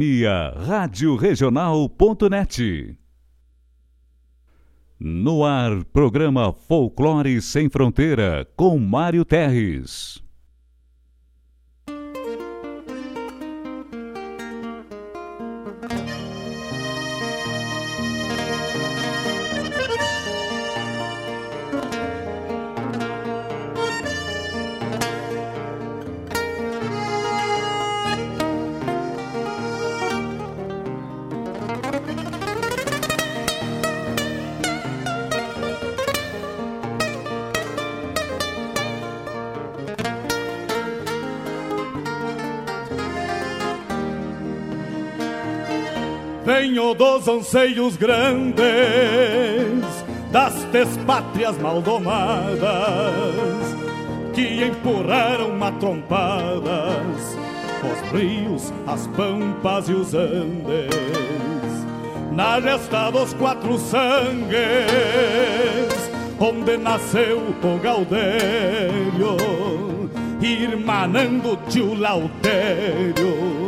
Via Rádio Regional.net. No ar, programa Folclore Sem Fronteira, com Mário Terres. Anseios grandes das despátrias maldomadas que empurraram matrompadas os rios, as pampas e os andes. Na gesta dos quatro sangues onde nasceu o Gaudério irmanando tio Lautério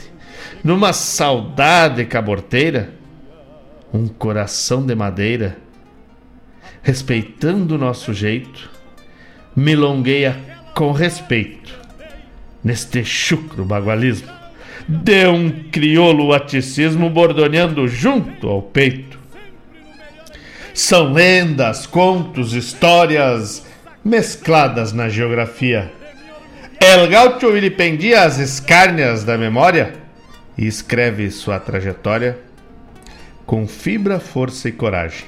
numa saudade caborteira, um coração de madeira, respeitando o nosso jeito, milongueia com respeito neste chucro bagualismo, de um crioulo aticismo bordoneando junto ao peito. São lendas, contos, histórias mescladas na geografia. El Gaucho vilipendia as escárnias da memória e escreve sua trajetória com fibra, força e coragem.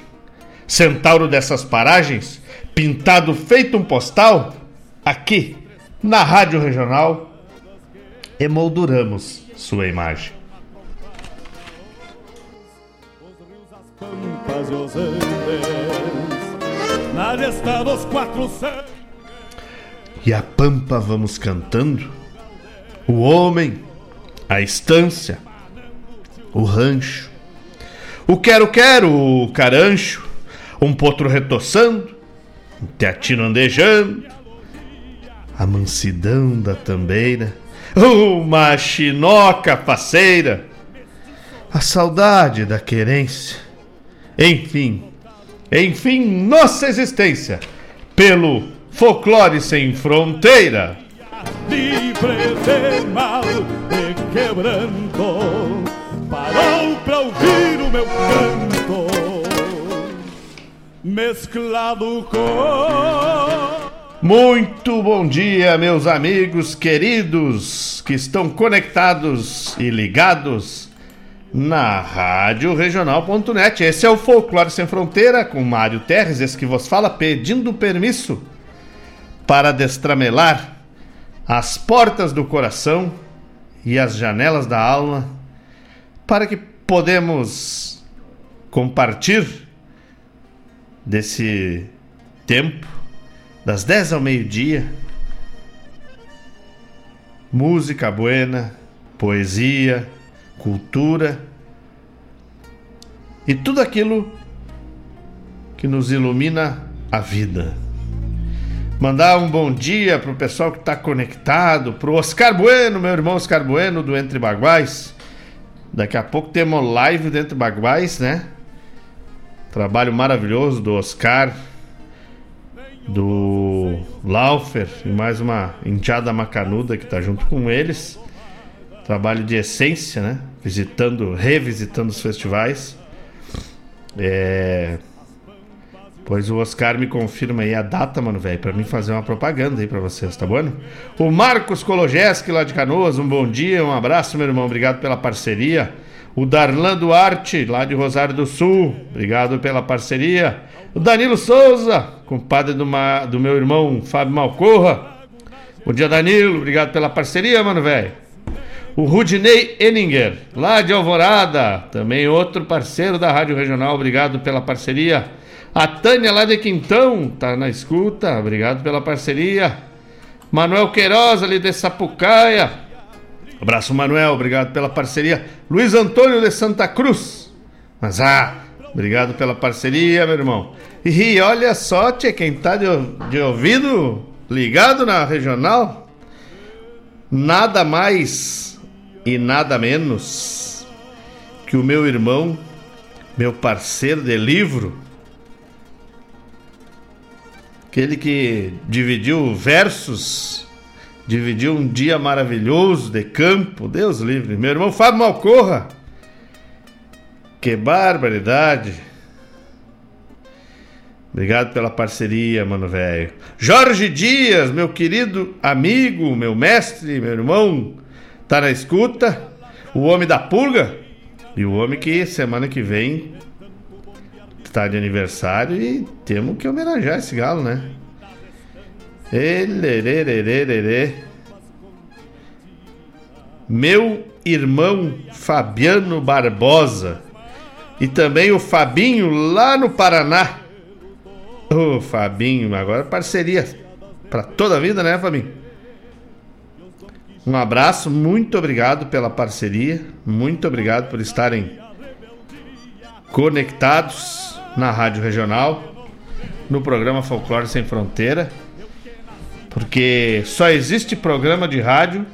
Centauro dessas paragens, pintado feito um postal, aqui na Rádio Regional, emolduramos sua imagem. E a pampa vamos cantando, o homem, a estância, o rancho, o quero-quero, o carancho, um potro retoçando, um teatino andejando, a mansidão da tambeira, uma chinoca faceira, a saudade da querência, enfim, enfim, nossa existência, pelo folclore sem fronteira. Livre de mal e quebranto, parou pra ouvir o meu canto. mesclado com. Muito bom dia, meus amigos queridos que estão conectados e ligados na Rádio Regional.net. Esse é o Folclore Sem Fronteira com Mário Terres, esse que vos fala, pedindo permisso para destramelar as portas do coração e as janelas da alma para que podemos compartilhar desse tempo das 10 ao meio-dia música buena, poesia, cultura e tudo aquilo que nos ilumina a vida. Mandar um bom dia pro pessoal que está conectado, pro Oscar Bueno, meu irmão Oscar Bueno do Entre Baguais. Daqui a pouco temos live do Entre Baguais, né? Trabalho maravilhoso do Oscar, do Laufer e mais uma enteada macanuda que tá junto com eles. Trabalho de essência, né? Visitando, revisitando os festivais. É... Pois o Oscar me confirma aí a data, mano, velho, para mim fazer uma propaganda aí para vocês, tá bom? O Marcos Kologeski lá de Canoas, um bom dia, um abraço, meu irmão, obrigado pela parceria. O Darlan Duarte, lá de Rosário do Sul, obrigado pela parceria. O Danilo Souza, compadre do, ma... do meu irmão Fábio Malcorra. Bom dia, Danilo, obrigado pela parceria, mano, velho. O Rudinei Eninger, lá de Alvorada, também outro parceiro da Rádio Regional, obrigado pela parceria. A Tânia lá de Quintão, tá na escuta, obrigado pela parceria. Manuel Queiroz ali de Sapucaia. Abraço, Manuel, obrigado pela parceria. Luiz Antônio de Santa Cruz. Mas ah, obrigado pela parceria, meu irmão. E olha só, tia, quem tá de, de ouvido ligado na regional, nada mais e nada menos que o meu irmão, meu parceiro de livro, aquele que dividiu versos, dividiu um dia maravilhoso de campo, Deus livre. Meu irmão Fábio Malcorra, que barbaridade. Obrigado pela parceria, mano velho. Jorge Dias, meu querido amigo, meu mestre, meu irmão, tá na escuta. O homem da pulga e o homem que semana que vem está de aniversário e temos que homenagear esse galo, né? Meu irmão Fabiano Barbosa e também o Fabinho lá no Paraná. Ô Fabinho, agora parceria para toda a vida, né, Fabinho? Um abraço, muito obrigado pela parceria, muito obrigado por estarem conectados na Rádio Regional, no programa Folclore Sem Fronteira, porque só existe programa de rádio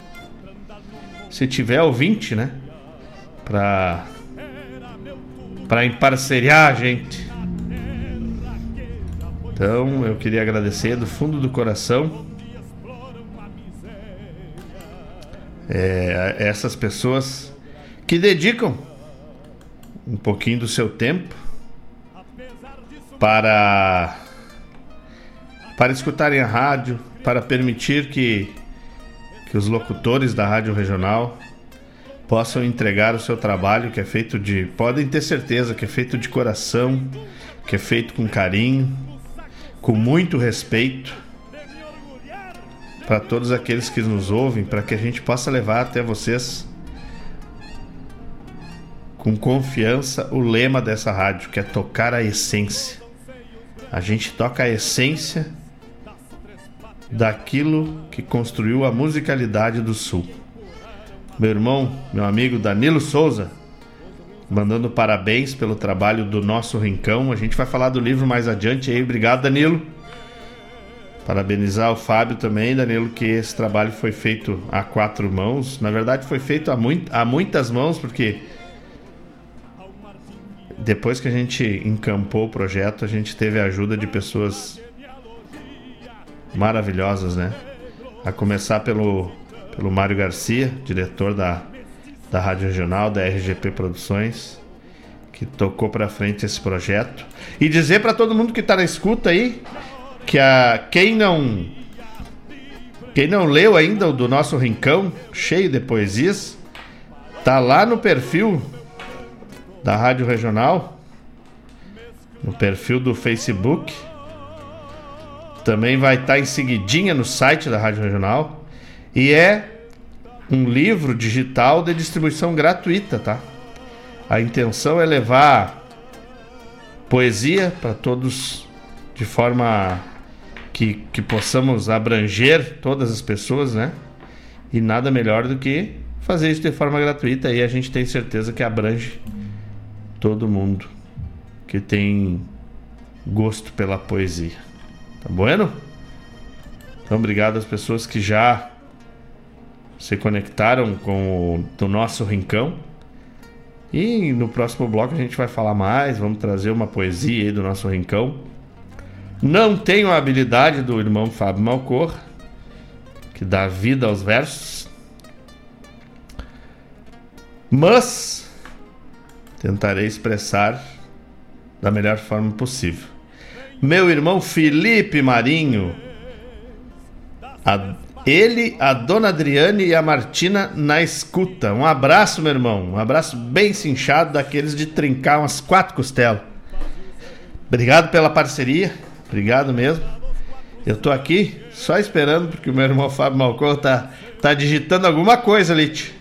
se tiver ouvinte, né? Pra, pra emparceriar a gente. Então eu queria agradecer do fundo do coração é, essas pessoas que dedicam um pouquinho do seu tempo para para escutarem a rádio, para permitir que que os locutores da rádio regional possam entregar o seu trabalho que é feito de, podem ter certeza que é feito de coração, que é feito com carinho, com muito respeito para todos aqueles que nos ouvem, para que a gente possa levar até vocês com confiança o lema dessa rádio, que é tocar a essência. A gente toca a essência daquilo que construiu a musicalidade do Sul. Meu irmão, meu amigo Danilo Souza, mandando parabéns pelo trabalho do nosso Rincão. A gente vai falar do livro mais adiante aí. Obrigado, Danilo. Parabenizar o Fábio também, Danilo, que esse trabalho foi feito a quatro mãos. Na verdade, foi feito a, muito, a muitas mãos, porque depois que a gente encampou o projeto, a gente teve a ajuda de pessoas maravilhosas, né? A começar pelo, pelo Mário Garcia, diretor da, da Rádio Regional, da RGP Produções, que tocou para frente esse projeto. E dizer para todo mundo que está na escuta aí que a quem não quem não leu ainda o do nosso rincão, cheio de poesias, tá lá no perfil da Rádio Regional, no perfil do Facebook. Também vai estar tá em seguidinha no site da Rádio Regional. E é um livro digital de distribuição gratuita, tá? A intenção é levar poesia para todos de forma que, que possamos abranger todas as pessoas, né? E nada melhor do que fazer isso de forma gratuita e a gente tem certeza que abrange todo mundo que tem gosto pela poesia. Tá bueno? Então, obrigado às pessoas que já se conectaram com o nosso rincão. E no próximo bloco a gente vai falar mais, vamos trazer uma poesia aí do nosso rincão. Não tenho a habilidade do irmão Fábio Malcor, que dá vida aos versos. Mas tentarei expressar da melhor forma possível. Meu irmão Felipe Marinho, a, ele, a dona Adriane e a Martina na escuta. Um abraço, meu irmão. Um abraço bem cinchado, daqueles de trincar umas quatro costelas. Obrigado pela parceria. Obrigado mesmo. Eu tô aqui só esperando porque o meu irmão Fábio Malcor tá, tá digitando alguma coisa, Lite.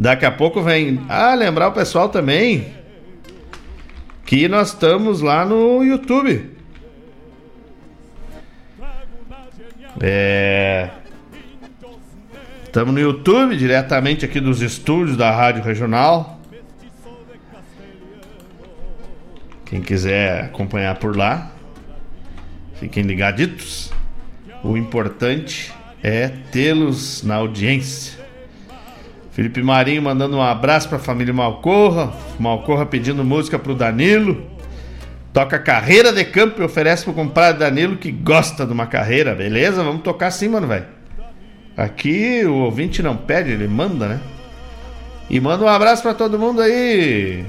Daqui a pouco vem. Ah, lembrar o pessoal também que nós estamos lá no YouTube. É. Estamos no YouTube, diretamente aqui dos estúdios da Rádio Regional. Quem quiser acompanhar por lá, fiquem ligaditos. O importante é tê-los na audiência. Felipe Marinho mandando um abraço para a família Malcorra. Malcorra pedindo música para o Danilo. Toca carreira de campo e oferece para o compadre Danilo que gosta de uma carreira. Beleza? Vamos tocar sim, mano, velho. Aqui o ouvinte não pede, ele manda, né? E manda um abraço para todo mundo aí,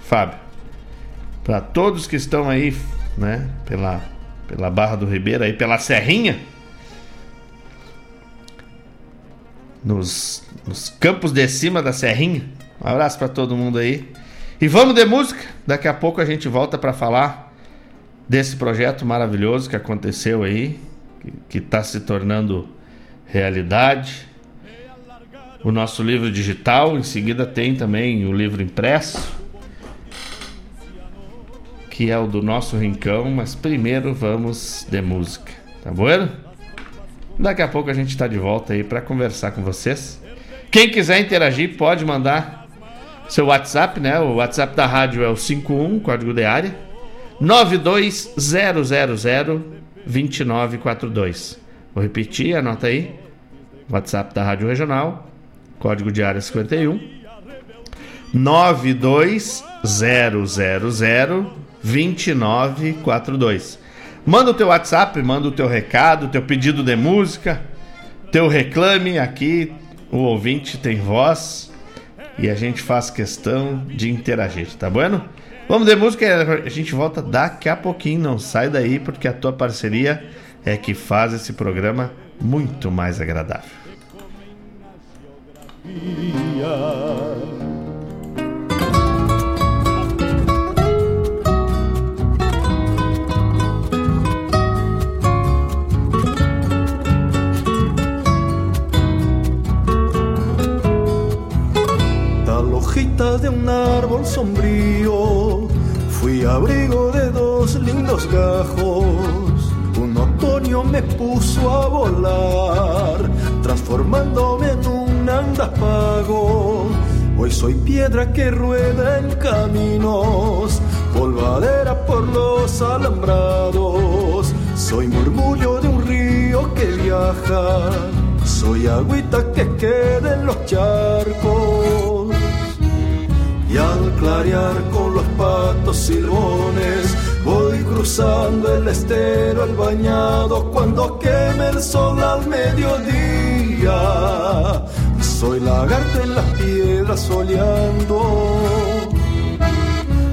Fábio. Para todos que estão aí, né, pela pela Barra do Ribeiro aí, pela Serrinha. Nos, nos campos de cima da Serrinha. Um abraço para todo mundo aí. E vamos de música. Daqui a pouco a gente volta para falar desse projeto maravilhoso que aconteceu aí, que está se tornando realidade. O nosso livro digital, em seguida tem também o livro impresso que é o do nosso rincão, mas primeiro vamos de música, tá bom? Daqui a pouco a gente está de volta aí para conversar com vocês. Quem quiser interagir pode mandar seu WhatsApp, né? O WhatsApp da rádio é o 51 código de área 92000 2942. Vou repetir, anota aí. WhatsApp da Rádio Regional, código de área 51 92000 2942. Manda o teu WhatsApp, manda o teu recado, teu pedido de música, teu reclame aqui, o ouvinte tem voz e a gente faz questão de interagir, tá bueno? Vamos de música, a gente volta daqui a pouquinho, não sai daí porque a tua parceria é que faz esse programa muito mais agradável. De un árbol sombrío, fui abrigo de dos lindos gajos. Un otoño me puso a volar, transformándome en un andapago. Hoy soy piedra que rueda en caminos, polvadera por los alambrados. Soy murmullo de un río que viaja, soy agüita que queda en los charcos y al clarear con los patos silbones voy cruzando el estero, el bañado cuando queme el sol al mediodía. Soy lagarto en las piedras soleando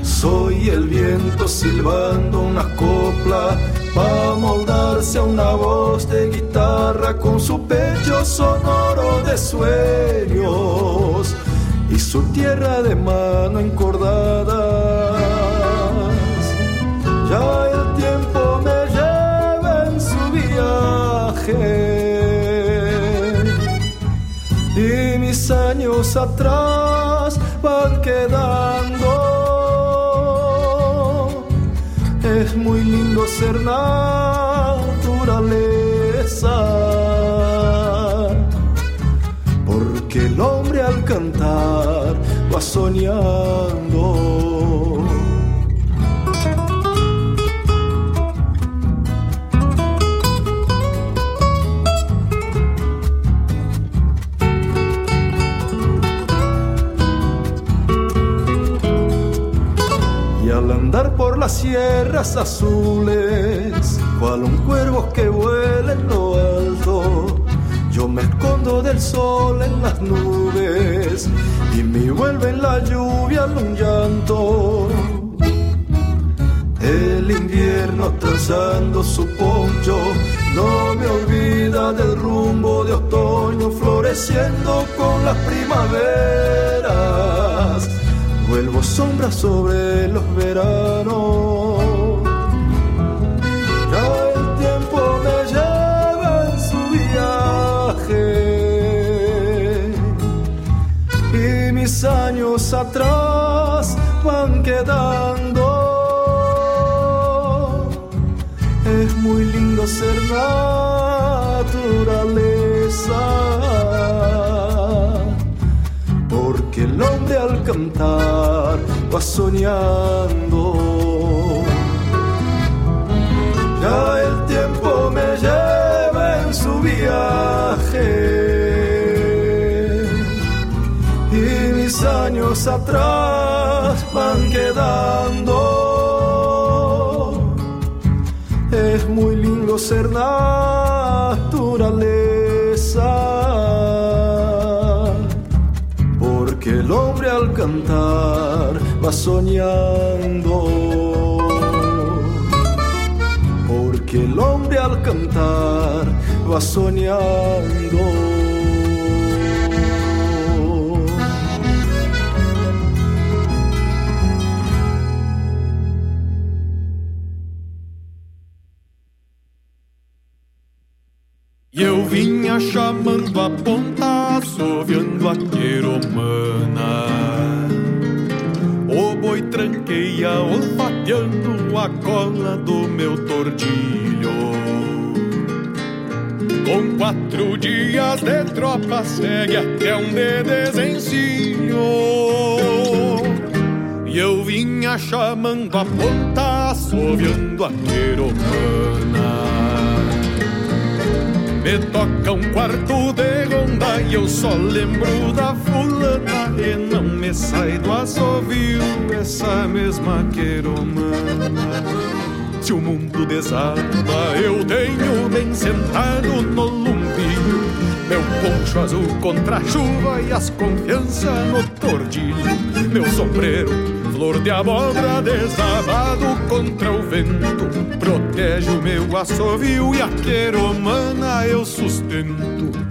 Soy el viento silbando una copla para moldarse a una voz de guitarra con su pecho sonoro de sueños y su tierra de mano encordada. Ya el tiempo me lleva en su viaje y mis años atrás van quedando es muy lindo ser naturaleza. Soñando. por las sierras azules, cual un cuervo que vuela en lo alto. Yo me del sol en las nubes y me vuelve en la lluvia un llanto. El invierno trazando su poncho no me olvida del rumbo de otoño floreciendo con las primaveras vuelvo sombra sobre los veranos. Años atrás van quedando. Es muy lindo ser naturaleza que el hombre al cantar va soñando. Atrás van quedando. Es muy lindo ser naturaleza que el hombre al cantar va soñando. Porque el hombre al cantar va soñando. Chamando a ponta, assoviando a queromana. Me toca um quarto de ronda e eu só lembro da fulana E não me sai do assovio essa mesma queromana Se o mundo desaba eu tenho bem sentado no lumbinho Meu poncho azul contra a chuva e as confianças no tordilho Meu sombreiro flor de abóbora desabado contra o vento. Protege o meu assovio e a queromana eu sustento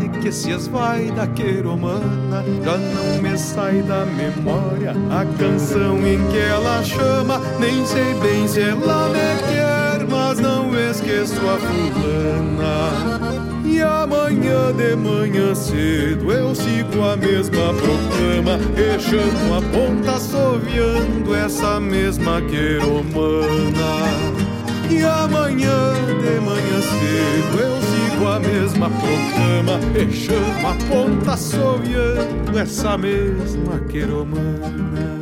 saudade que se esvai da queromana Já não me sai da memória a canção em que ela chama. Nem sei bem se ela me quer, mas não esqueço a fulana. E amanhã de manhã cedo eu sigo a mesma proclama Echando a ponta, assoviando essa mesma queromana. E amanhã de manhã cedo eu trago a mesma proclama e chamo a ponta assoviando essa mesma queromana.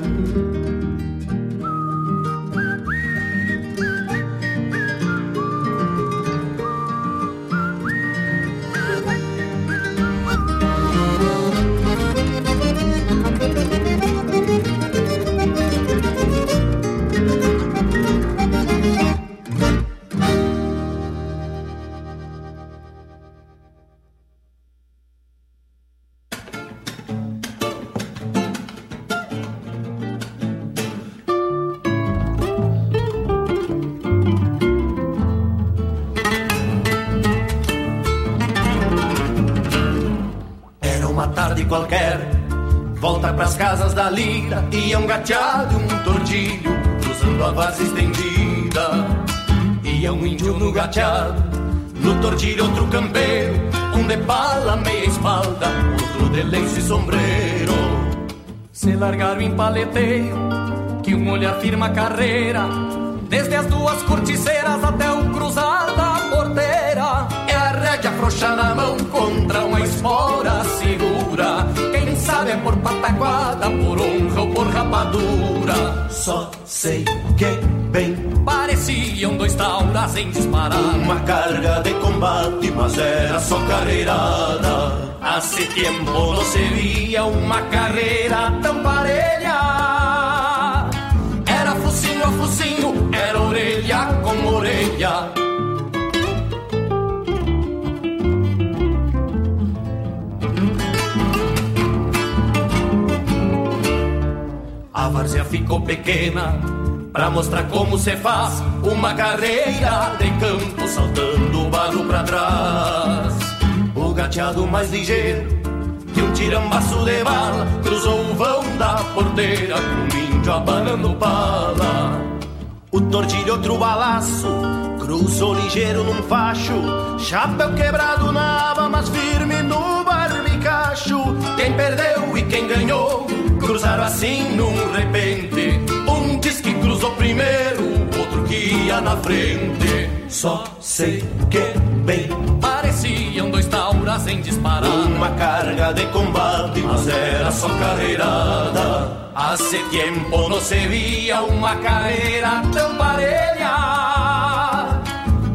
Ia um gateado e um tordilho Cruzando a vaza estendida. Ia um índio no gateado No tordilho outro campeiro Um de bala, meia espalda Outro de lenço e sombreiro. Se largaram em paleteio Que um olhar firma carreira Desde as duas corticeiras até o cruzar da porteira. É a rédea afrouxar na mão contra uma espora segura é por pataquada, por honra ou por rapadura. Só sei que bem pareciam dois tauras em disparar. Uma carga de combate, mas era só carreirada. Hace tempo não se via uma carreira tão parelha. Era focinho a focinho, era orelha com orelha. A várzea ficou pequena Pra mostrar como se faz Uma carreira de campo Saltando o barro pra trás. O gateado mais ligeiro Que um tirambaço de bala Cruzou o vão da porteira Com o índio abanando bala O tortilho outro balaço Cruzou ligeiro num facho. Chapéu quebrado na aba Mas firme no barbicacho. Quem perdeu e quem ganhou Cruzaram assim num repente. Um diz que cruzou primeiro, outro que ia na frente. Só sei que bem pareciam dois tauras em disparar. Uma carga de combate, mas era só carreirada. Hace tempo não se via uma carreira tão parelha.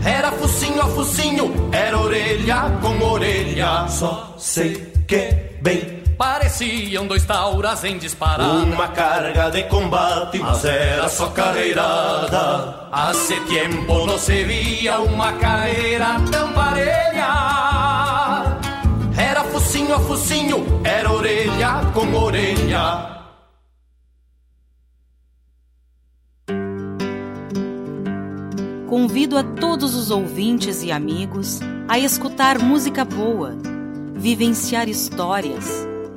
Era focinho a focinho, era orelha com orelha. Só sei que bem Pareciam dois tauras em disparada. Uma carga de combate, mas era só carreirada. Hace tempo não se via uma carreira tão parelha. Era focinho a focinho, era orelha com orelha. Convido a todos os ouvintes e amigos a escutar música boa, vivenciar histórias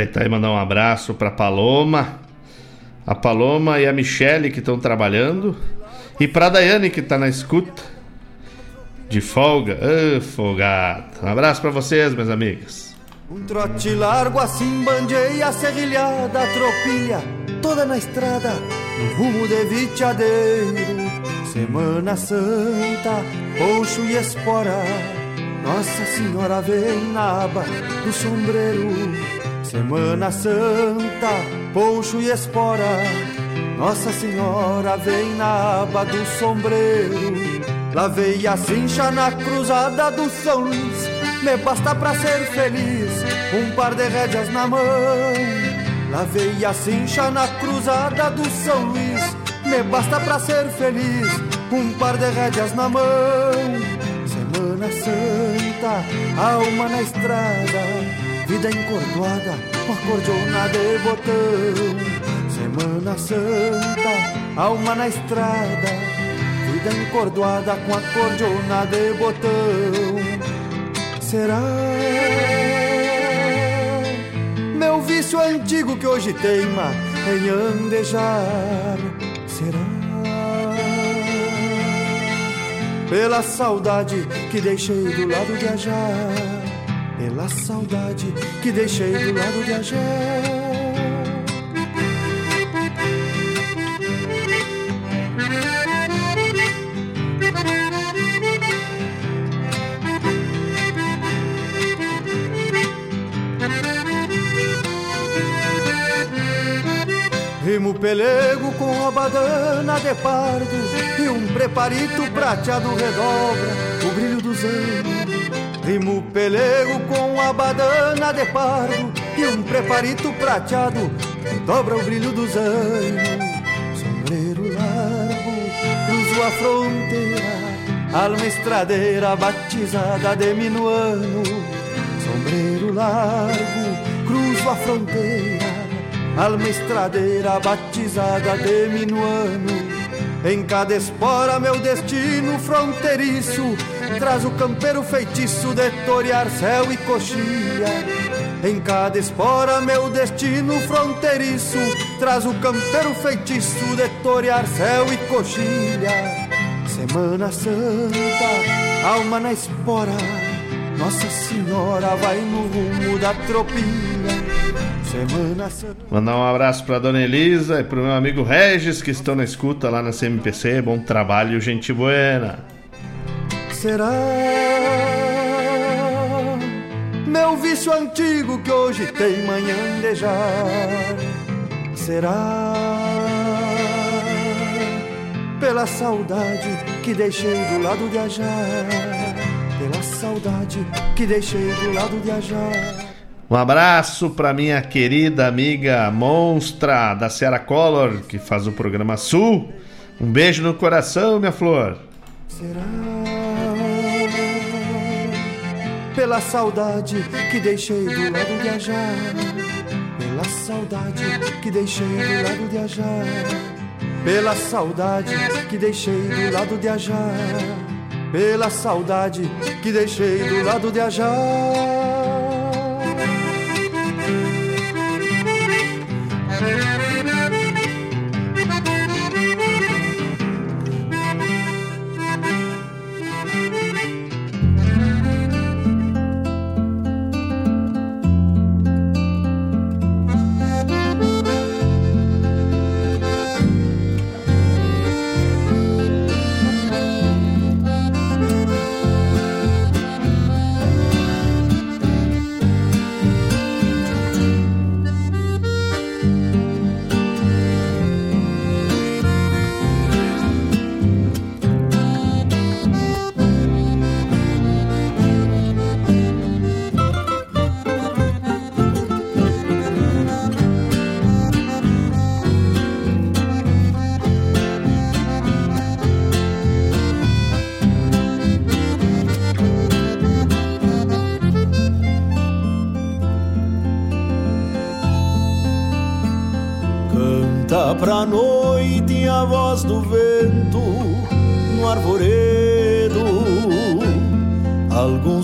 Aproveitar e mandar um abraço para Paloma, a Paloma e a Michele que estão trabalhando, e para Daiane que está na escuta. De folga, ah, folgado. Um abraço para vocês, meus amigos. Um trote largo assim bandeia serrilhada, tropilha, toda na estrada, no rumo de viteadeiro. Semana Santa, poncho e espora, Nossa Senhora vem na aba do sombreiro. Semana Santa, poncho e espora, Nossa Senhora vem na aba do sombreiro. Lavei a cincha na cruzada do São Luís, me basta pra ser feliz, um par de rédeas na mão. Lavei a cincha na cruzada do São Luís, me basta pra ser feliz, um par de rédeas na mão. Semana Santa, alma na estrada Vida encordoada com acordeona de botão Semana Santa, alma na estrada Vida encordoada com acordeona de botão será? Meu vício antigo que hoje teima em andejar, será? Pela saudade que deixei do lado de pela saudade que deixei do lado de Ajá. Rimo pelego com a badana de pardo E um preparito prateado redobra o brilho dos anos Rimo pelego com a badana de pardo E um preparito prateado dobra o brilho dos anos Sombreiro largo, cruzo a fronteira Alma estradeira batizada de minuano Sombreiro largo, cruzo a fronteira alma estradeira batizada de minuano. Em cada espora meu destino fronteiriço traz o campeiro feitiço de torear céu e coxilha. Em cada espora meu destino fronteiriço traz o campeiro feitiço de torear céu e coxilha. Semana Santa, alma na espora, Nossa Senhora vai no rumo da tropilha. Semana Mandar um abraço pra dona Elisa e pro meu amigo Regis que estão na escuta lá na CMPC. Bom trabalho, gente buena. Será meu vício antigo que hoje tem manhã manhandejar? Será pela saudade que deixei do lado de Ajar? Pela saudade que deixei do lado de Ajar? Um abraço para minha querida amiga monstra da Serra Color, que faz o programa Sul. Um beijo no coração, minha flor. Será pela saudade que deixei do lado de Ajar, pela saudade que deixei do lado de Ajar, pela saudade que deixei do lado de Ajar, pela saudade que deixei do lado de Ajar.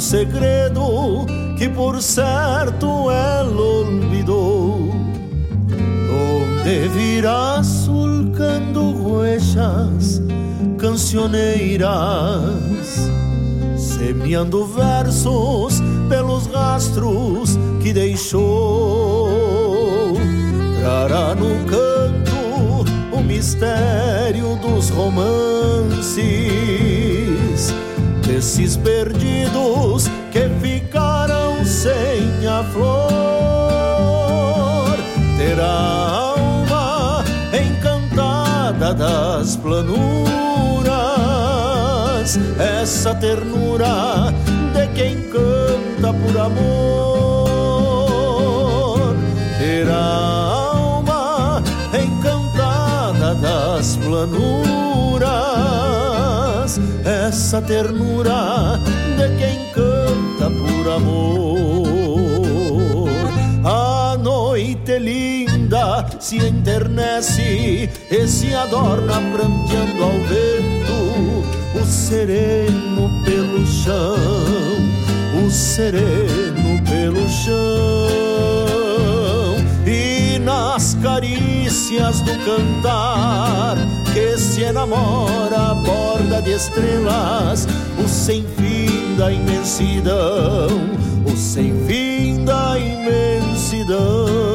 Segredo que por certo ela olvidou. Onde virá sulcando ruechas cancioneiras, semeando versos pelos rastros que deixou. Trará no campo mistério dos romances, desses perdidos que ficaram sem a flor. Terá alma encantada das planuras, essa ternura de quem canta por amor. Terá das planuras, essa ternura de quem canta por amor. A noite linda se enternece e se adorna pranteando ao vento, o sereno pelo chão, o sereno pelo chão e nas carícias do cantar que se enamora a borda de estrelas, o sem fim da imensidão, o sem fim da imensidão.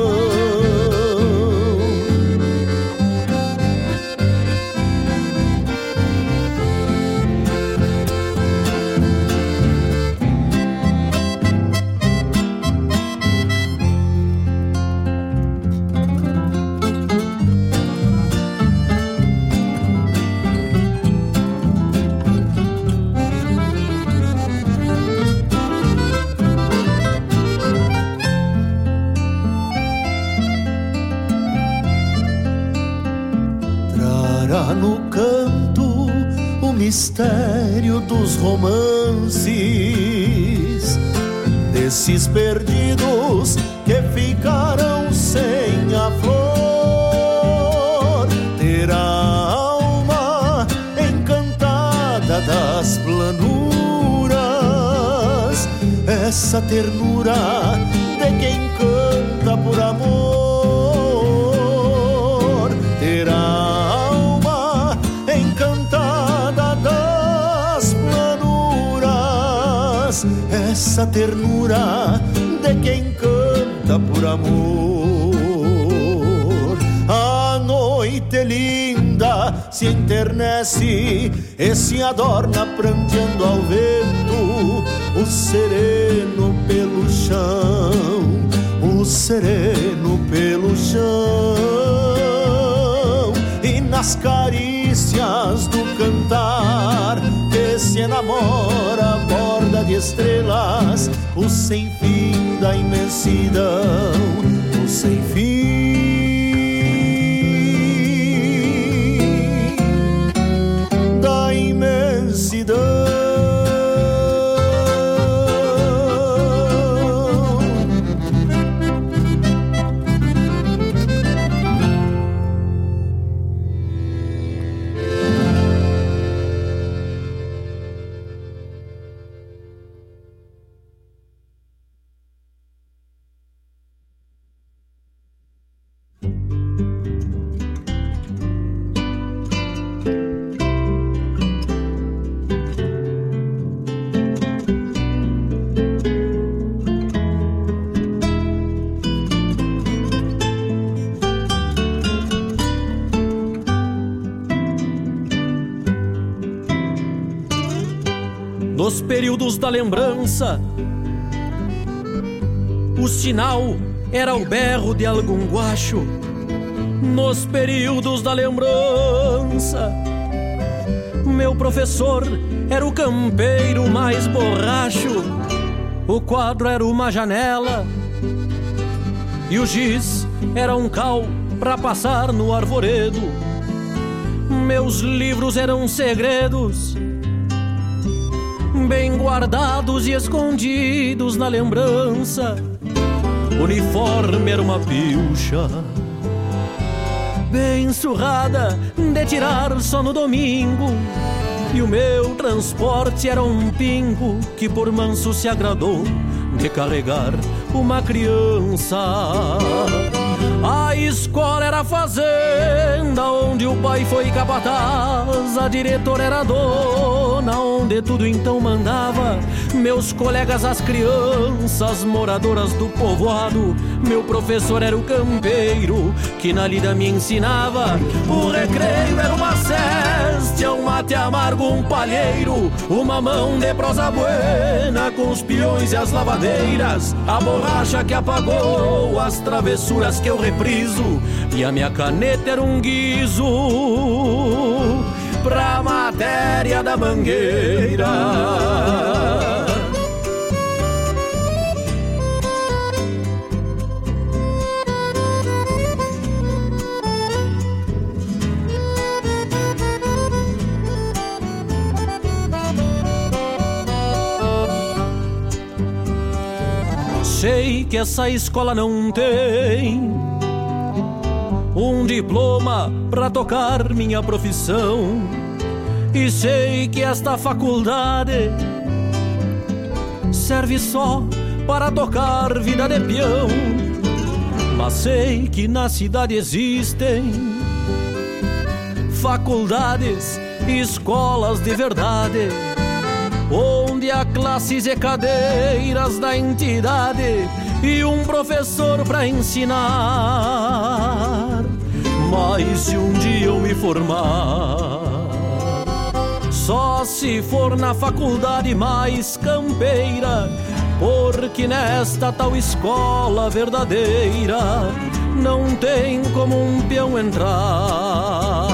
Das planuras, essa ternura de quem canta por amor essa ternura de quem canta por amor. A noite linda se enternece e se adorna pranteando ao vento o sereno pelo chão, o sereno pelo chão. E nas carícias do cantar que se enamora borda de estrelas, o sem fim da imensidão, o sem fim imensidão. Lembrança. O sinal era o berro de algum guacho. Nos períodos da lembrança, meu professor era o campeiro mais borracho. O quadro era uma janela e o giz era um cal para passar no arvoredo. Meus livros eram segredos bem guardados e escondidos na lembrança. Uniforme era uma pilcha, bem surrada de tirar só no domingo. E o meu transporte era um pingo que por manso se agradou de carregar uma criança. A escola era a fazenda onde o pai foi capataz, a diretora era dona onde tudo então mandava. Meus colegas, as crianças moradoras do povoado, meu professor era o campeiro que na lida me ensinava. O recreio era uma cesta, um mate amargo, um palheiro, uma mão de prosa buena com os peões e as lavadeiras, a borracha que apagou as travessuras que eu repriso e a minha caneta era um guizo pra matéria da mangueira. Que essa escola não tem um diploma para tocar minha profissão. E sei que esta faculdade serve só para tocar vida de peão. Mas sei que na cidade existem faculdades e escolas de verdade, onde há classes e cadeiras da entidade e um professor para ensinar. Mas se um dia eu me formar, só se for na faculdade mais campeira, porque nesta tal escola verdadeira não tem como um peão entrar.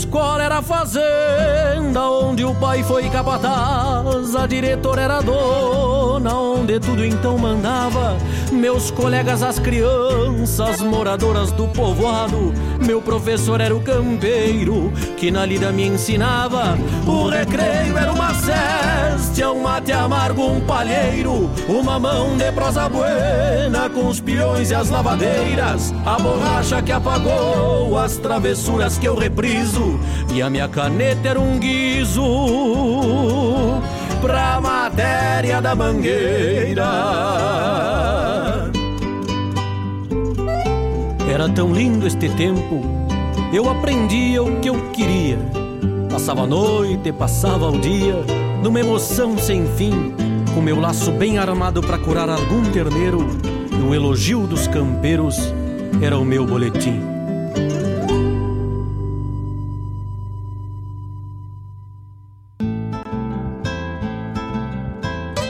Escola era fazenda onde o pai foi capataz, a diretora era dona, onde tudo então mandava. Meus colegas, as crianças, moradoras do povoado, meu professor era o campeiro que na lida me ensinava. O recreio era uma céstia, um mate amargo, um palheiro, uma mão de prosa buena com os peões e as lavadeiras, a borracha que apagou as travessuras que eu repriso e a minha caneta era um guizo pra matéria da mangueira. Era tão lindo este tempo, eu aprendia o que eu queria. Passava a noite, passava o dia, numa emoção sem fim, com meu laço bem armado para curar algum terneiro, e um elogio dos campeiros era o meu boletim.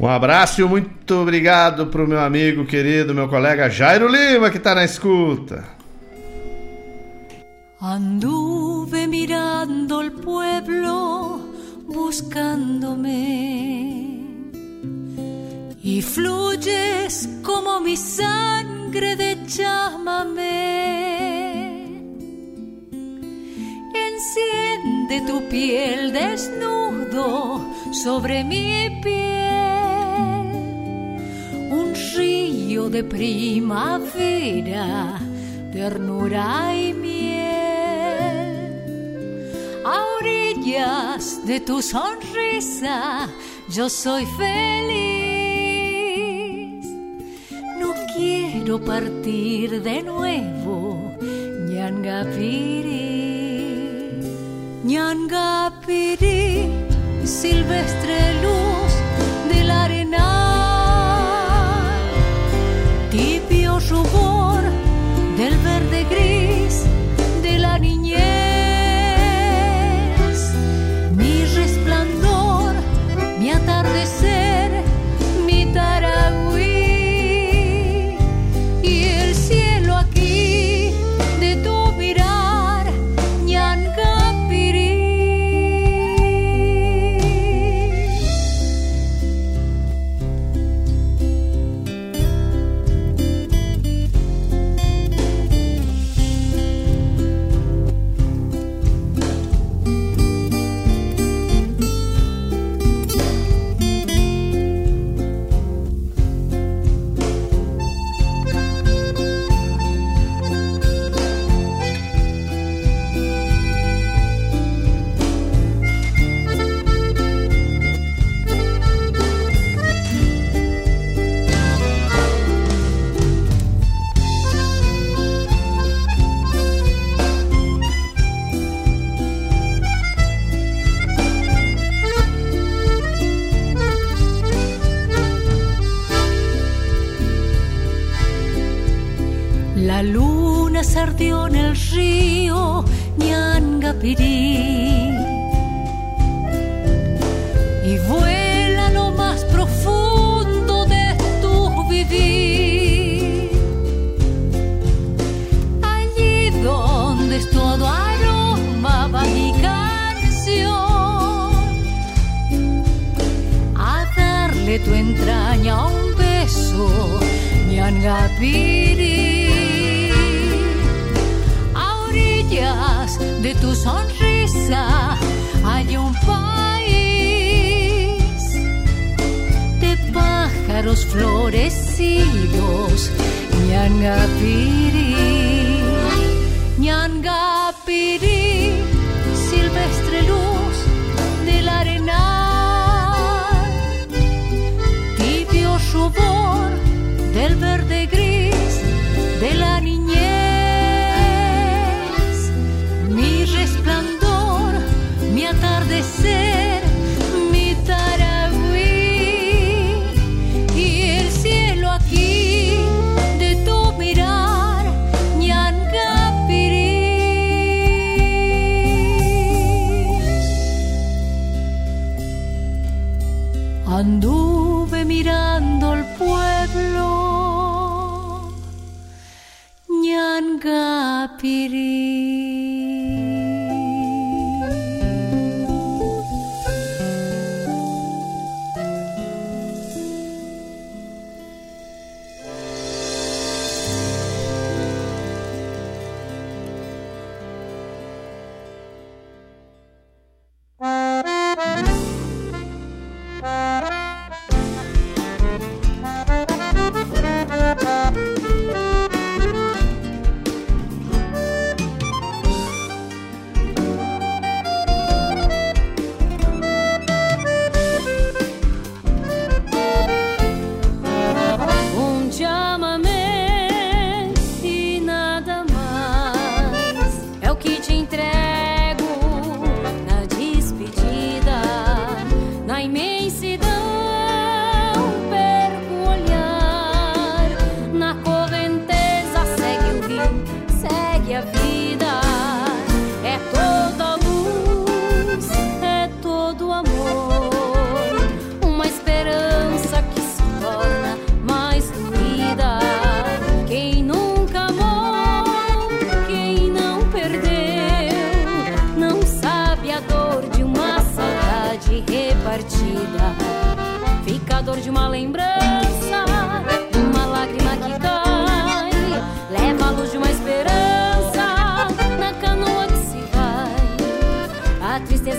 Um abraço e muito obrigado pro meu amigo querido, meu colega Jairo Lima, que tá na escuta. Anduve mirando el pueblo buscándome y fluyes como mi sangre de chámame. Enciende tu piel desnudo sobre mi piel, un río de primavera, ternura y miel. A orillas de tu sonrisa yo soy feliz. No quiero partir de nuevo, Ñangapiri. Ñangapiri, silvestre luz del arenal, del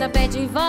A tristeza pede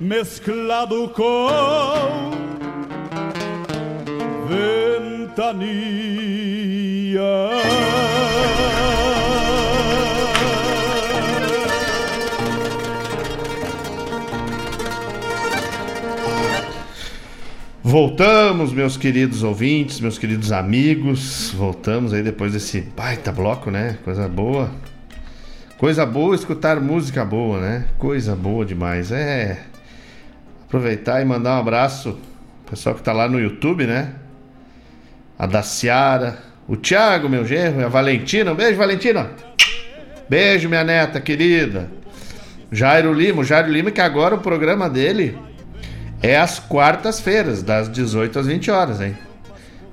mesclado com ventania. Voltamos, meus queridos ouvintes, meus queridos amigos. Voltamos aí depois desse baita bloco, né? Coisa boa. Coisa boa escutar música boa, né? Coisa boa demais. É. Aproveitar e mandar um abraço pessoal que tá lá no YouTube, né? a da Ciara, o Thiago, meu genro, a Valentina. Um beijo, Valentina. Beijo, minha neta querida. Jairo Lima, o Jairo Lima, que agora o programa dele é às quartas-feiras, das 18 às 20 horas, hein?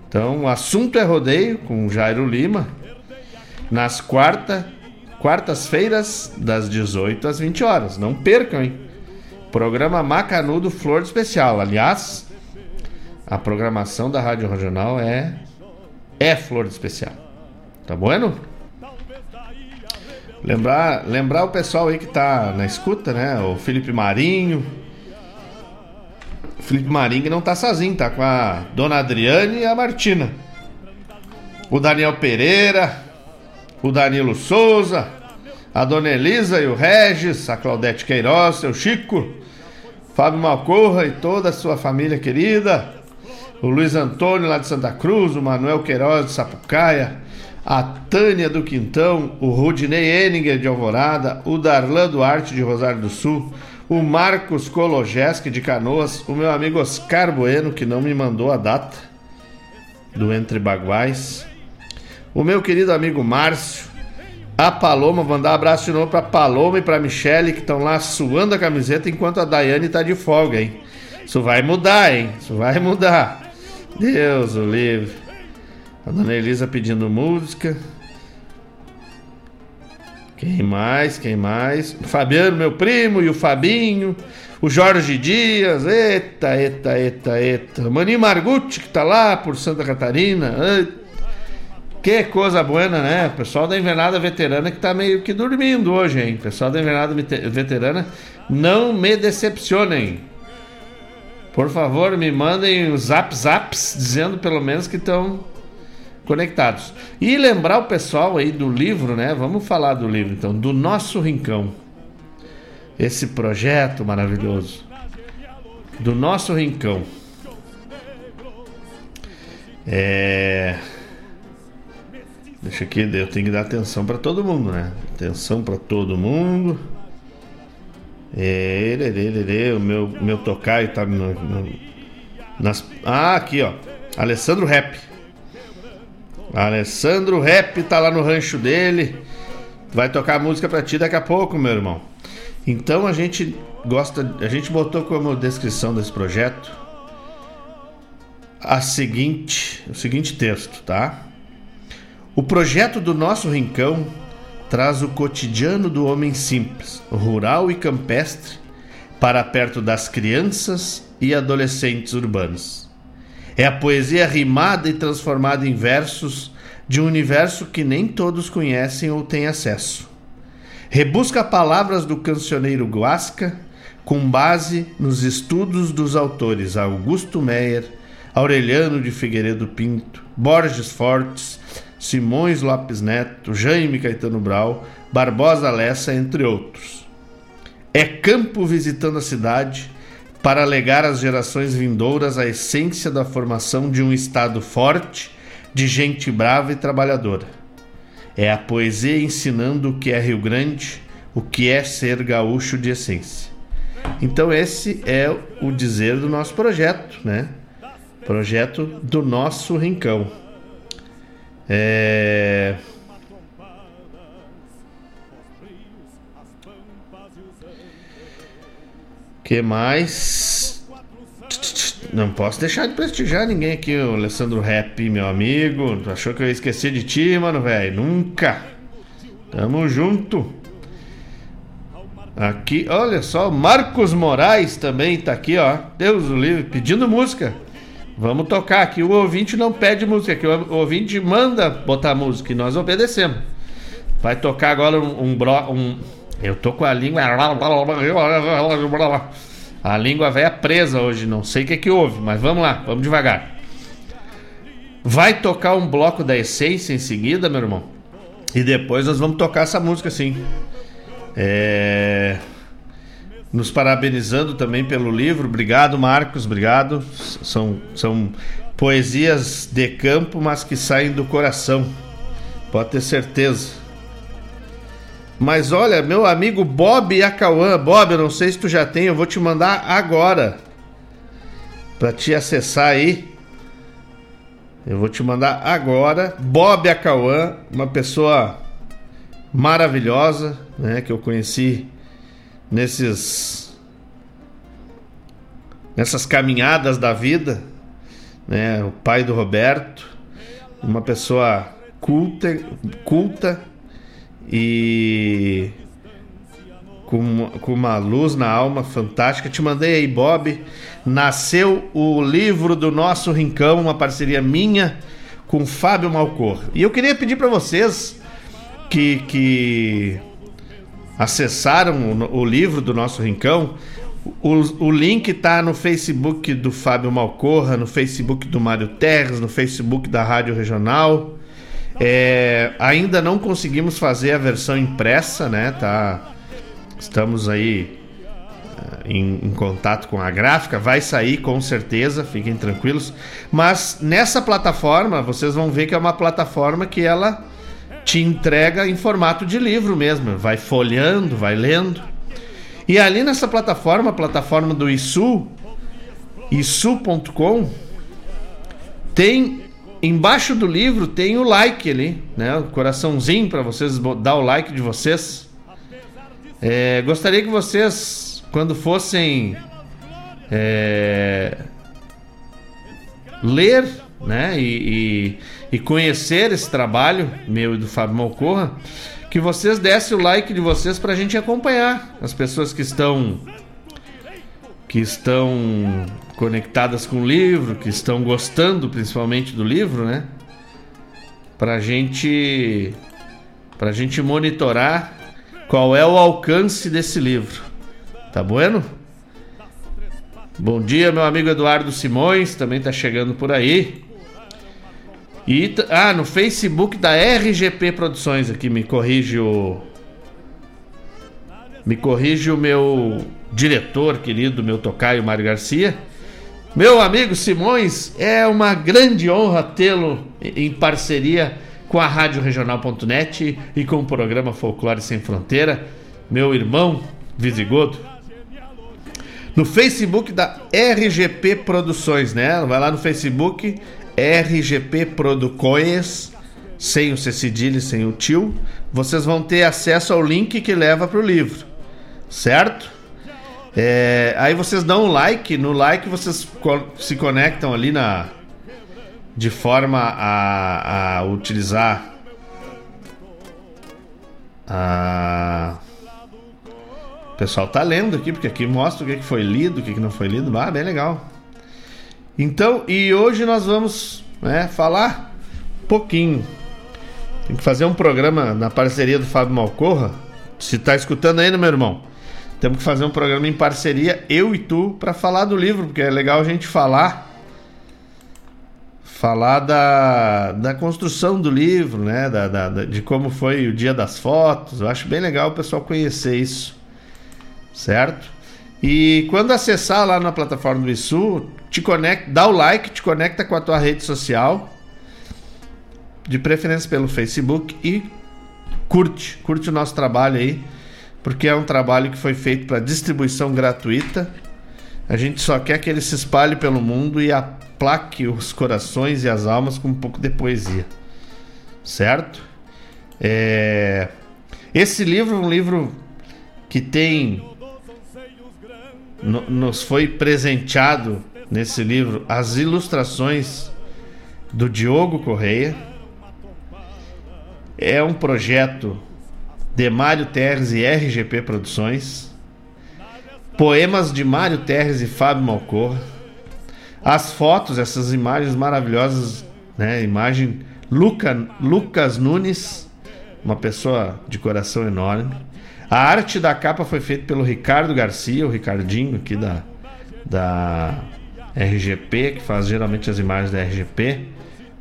Então, o assunto é rodeio com o Jairo Lima, nas quarta, quartas-feiras, das 18 às 20 horas. Não percam, hein? Programa Macanudo Flor de Especial. Aliás, a programação da Rádio Regional é é flor de especial. Tá bueno? Lembrar, lembrar o pessoal aí que tá na escuta, né? O Felipe Marinho. O Felipe Marinho que não tá sozinho, tá com a Dona Adriane e a Martina. O Daniel Pereira, o Danilo Souza, a Dona Elisa e o Regis, a Claudete Queiroz, seu Chico, Fábio Malcorra e toda a sua família querida o Luiz Antônio lá de Santa Cruz, o Manuel Queiroz de Sapucaia, a Tânia do Quintão, o Rudinei Eninger de Alvorada, o Darlan Duarte de Rosário do Sul, o Marcos Kologeski de Canoas, o meu amigo Oscar Bueno, que não me mandou a data do Entre Baguais, o meu querido amigo Márcio, a Paloma, mandar um abraço de novo pra Paloma e pra Michele, que estão lá suando a camiseta enquanto a Daiane tá de folga, hein? Isso vai mudar, hein? Isso vai mudar. Deus o livre. A dona Elisa pedindo música. Quem mais? Quem mais? O Fabiano, meu primo, e o Fabinho. O Jorge Dias. Eita, eita, eita, eita. Maninho Margutti, que tá lá por Santa Catarina. Eita. Que coisa boa, né? Pessoal da Invernada Veterana que tá meio que dormindo hoje, hein? Pessoal da Invernada Veterana, não me decepcionem. Por favor, me mandem os zap zaps dizendo pelo menos que estão conectados. E lembrar o pessoal aí do livro, né? Vamos falar do livro então, do nosso rincão. Esse projeto maravilhoso do nosso rincão. É Deixa aqui, eu tenho que dar atenção para todo mundo, né? Atenção para todo mundo. É, ele, ele, ele, o meu, meu tocaio tá no, no, nas. Ah, aqui, ó. Alessandro Rap. Alessandro Rap tá lá no rancho dele. Vai tocar música pra ti daqui a pouco, meu irmão. Então a gente gosta. A gente botou como descrição desse projeto a seguinte, o seguinte texto, tá? O projeto do nosso rincão traz o cotidiano do homem simples, rural e campestre, para perto das crianças e adolescentes urbanos. É a poesia rimada e transformada em versos de um universo que nem todos conhecem ou têm acesso. Rebusca palavras do cancioneiro Guasca com base nos estudos dos autores Augusto Meyer, Aureliano de Figueiredo Pinto, Borges Fortes, Simões Lopes Neto, Jaime Caetano Brau, Barbosa Lessa, entre outros. É campo visitando a cidade, para legar às gerações vindouras a essência da formação de um Estado forte, de gente brava e trabalhadora. É a poesia ensinando o que é Rio Grande, o que é ser gaúcho de essência. Então esse é o dizer do nosso projeto, né? Projeto do nosso rincão. É... que mais? Não posso deixar de prestigiar ninguém aqui, o Alessandro Rap, meu amigo. Achou que eu ia esquecer de ti, mano, velho? Nunca. Tamo junto. Aqui, olha só, Marcos Moraes também tá aqui, ó. Deus o livre, pedindo música. Vamos tocar aqui. O ouvinte não pede música, aqui o ouvinte manda botar música e nós obedecemos. Vai tocar agora um, um, um eu tô com a língua. A língua velha presa hoje, não sei o que, que houve, mas vamos lá, vamos devagar. Vai tocar um bloco da essência em seguida, meu irmão. E depois nós vamos tocar essa música sim. É... Nos parabenizando também pelo livro. Obrigado, Marcos, obrigado. São, são poesias de campo, mas que saem do coração. Pode ter certeza. Mas olha, meu amigo Bob Acauã, Bob, eu não sei se tu já tem, eu vou te mandar agora para te acessar aí. Eu vou te mandar agora. Bob Acauã, uma pessoa maravilhosa, né, que eu conheci nesses nessas caminhadas da vida, né, o pai do Roberto, uma pessoa culta, culta e com, com uma luz na alma fantástica. Te mandei aí, Bob. Nasceu o livro do nosso Rincão, uma parceria minha com Fábio Malcor. E eu queria pedir para vocês que, que acessaram o, o, livro do nosso Rincão. O, o link está no Facebook do Fábio Malcorra, no Facebook do Mário Terres, no Facebook da Rádio Regional. É, ainda não conseguimos fazer a versão impressa, né? Tá, estamos aí é, em, em, contato com a gráfica, vai sair com certeza, fiquem tranquilos. Mas nessa plataforma, vocês vão ver que é uma plataforma que ela te entrega em formato de livro mesmo, vai folhando, vai lendo. E ali nessa plataforma, a plataforma do ISU, isu.com, tem Embaixo do livro tem o like ali, né? O coraçãozinho para vocês dar o like de vocês. É, gostaria que vocês, quando fossem é, ler, né? E, e, e, conhecer esse trabalho meu e do Fábio Malcorra, que vocês dessem o like de vocês para a gente acompanhar as pessoas que estão que estão conectadas com o livro, que estão gostando principalmente do livro, né? Pra gente pra gente monitorar qual é o alcance desse livro. Tá bueno? Bom dia, meu amigo Eduardo Simões, também tá chegando por aí. E ah, no Facebook da RGP Produções aqui me corrige o me corrige o meu diretor querido, meu tocaio Mário Garcia. Meu amigo Simões, é uma grande honra tê-lo em parceria com a Rádio Regional.net e com o programa Folclore Sem Fronteira. Meu irmão Visigodo. No Facebook da RGP Produções, né? Vai lá no Facebook, RGP Produções, sem o C cedilha, sem o tio. Vocês vão ter acesso ao link que leva para o livro, certo? É, aí vocês dão um like, no like vocês se conectam ali na de forma a, a utilizar a o pessoal tá lendo aqui, porque aqui mostra o que foi lido, o que não foi lido. Ah, bem legal. Então, e hoje nós vamos né, falar um pouquinho. Tem que fazer um programa na parceria do Fábio Malcorra. Se tá escutando aí, meu irmão? Temos que fazer um programa em parceria, eu e tu, para falar do livro, porque é legal a gente falar. Falar da, da construção do livro, né? Da, da, da, de como foi o dia das fotos. Eu acho bem legal o pessoal conhecer isso. Certo? E quando acessar lá na plataforma do ISU, te conecta, dá o like, te conecta com a tua rede social, de preferência pelo Facebook e curte, curte o nosso trabalho aí, porque é um trabalho que foi feito para distribuição gratuita. A gente só quer que ele se espalhe pelo mundo e aplaque os corações e as almas com um pouco de poesia. Certo? É... Esse livro é um livro que tem nos foi presenteado nesse livro as ilustrações do Diogo Correia. É um projeto de Mário Terres e RGP Produções. Poemas de Mário Terres e Fábio Malcorra. As fotos, essas imagens maravilhosas, né? Imagem Luca, Lucas Nunes, uma pessoa de coração enorme. A arte da capa foi feita pelo Ricardo Garcia, o Ricardinho aqui da, da RGP, que faz geralmente as imagens da RGP.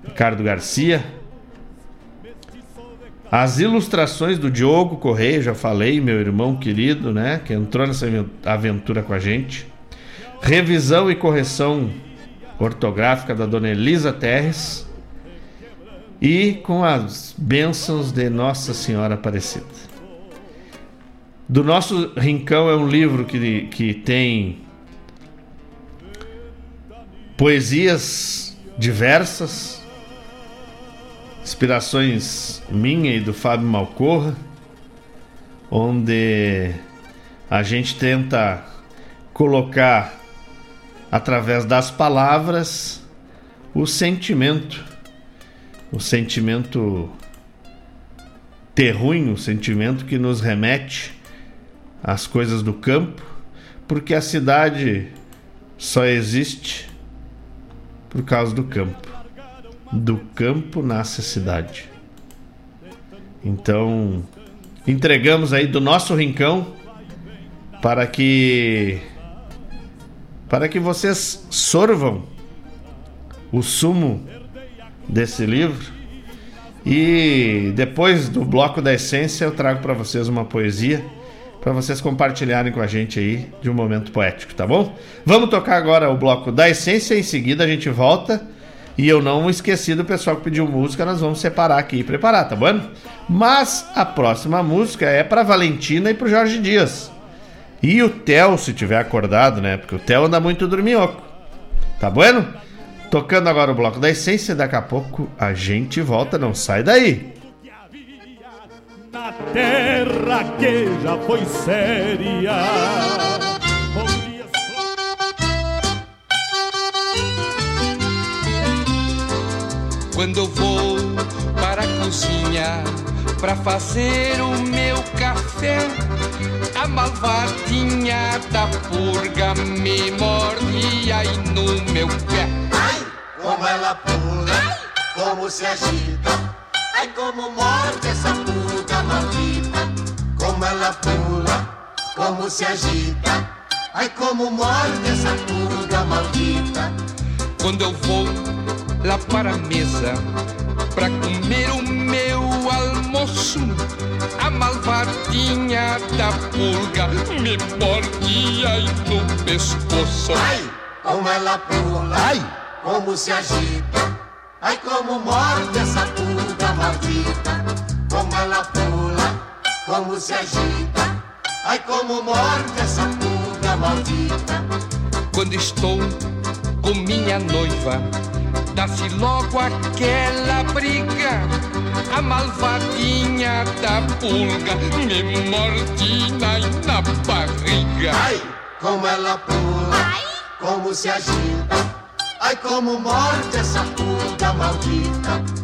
Ricardo Garcia. As ilustrações do Diogo Correia, já falei, meu irmão querido, né? Que entrou nessa aventura com a gente. Revisão e correção ortográfica da dona Elisa Terres. E com as bênçãos de Nossa Senhora Aparecida. Do nosso Rincão é um livro que, que tem poesias diversas, inspirações minha e do Fábio Malcorra, onde a gente tenta colocar através das palavras o sentimento, o sentimento terruinho, o sentimento que nos remete as coisas do campo, porque a cidade só existe por causa do campo. Do campo nasce a cidade. Então, entregamos aí do nosso rincão para que para que vocês sorvam o sumo desse livro e depois do bloco da essência eu trago para vocês uma poesia para vocês compartilharem com a gente aí de um momento poético, tá bom? Vamos tocar agora o bloco da essência, em seguida a gente volta. E eu não esqueci do pessoal que pediu música, nós vamos separar aqui e preparar, tá bom? Mas a próxima música é para Valentina e para Jorge Dias. E o Theo, se tiver acordado, né? Porque o Theo anda muito dorminhoco. Tá bueno? Tocando agora o bloco da essência, daqui a pouco a gente volta, não sai daí terra que já foi séria. Quando eu vou para a cozinha para fazer o meu café, a malvadinha da purga me mordia aí no meu pé. Ai, como ela pula, como se agita, ai como morde essa pulga maldita, como ela pula, como se agita, ai como morde essa pulga maldita. Quando eu vou lá para a mesa, para comer o meu almoço, a malvadinha da pulga me mordia no pescoço. Ai, como ela pula, ai, como se agita, ai como morde essa pulga maldita como ela pula, como se agita, ai como morde essa pulga maldita. Quando estou com minha noiva, dá-se logo aquela briga. A malvadinha da pulga me morde na barriga. Ai, como ela pula, ai. como se agita, ai como morde essa pulga maldita.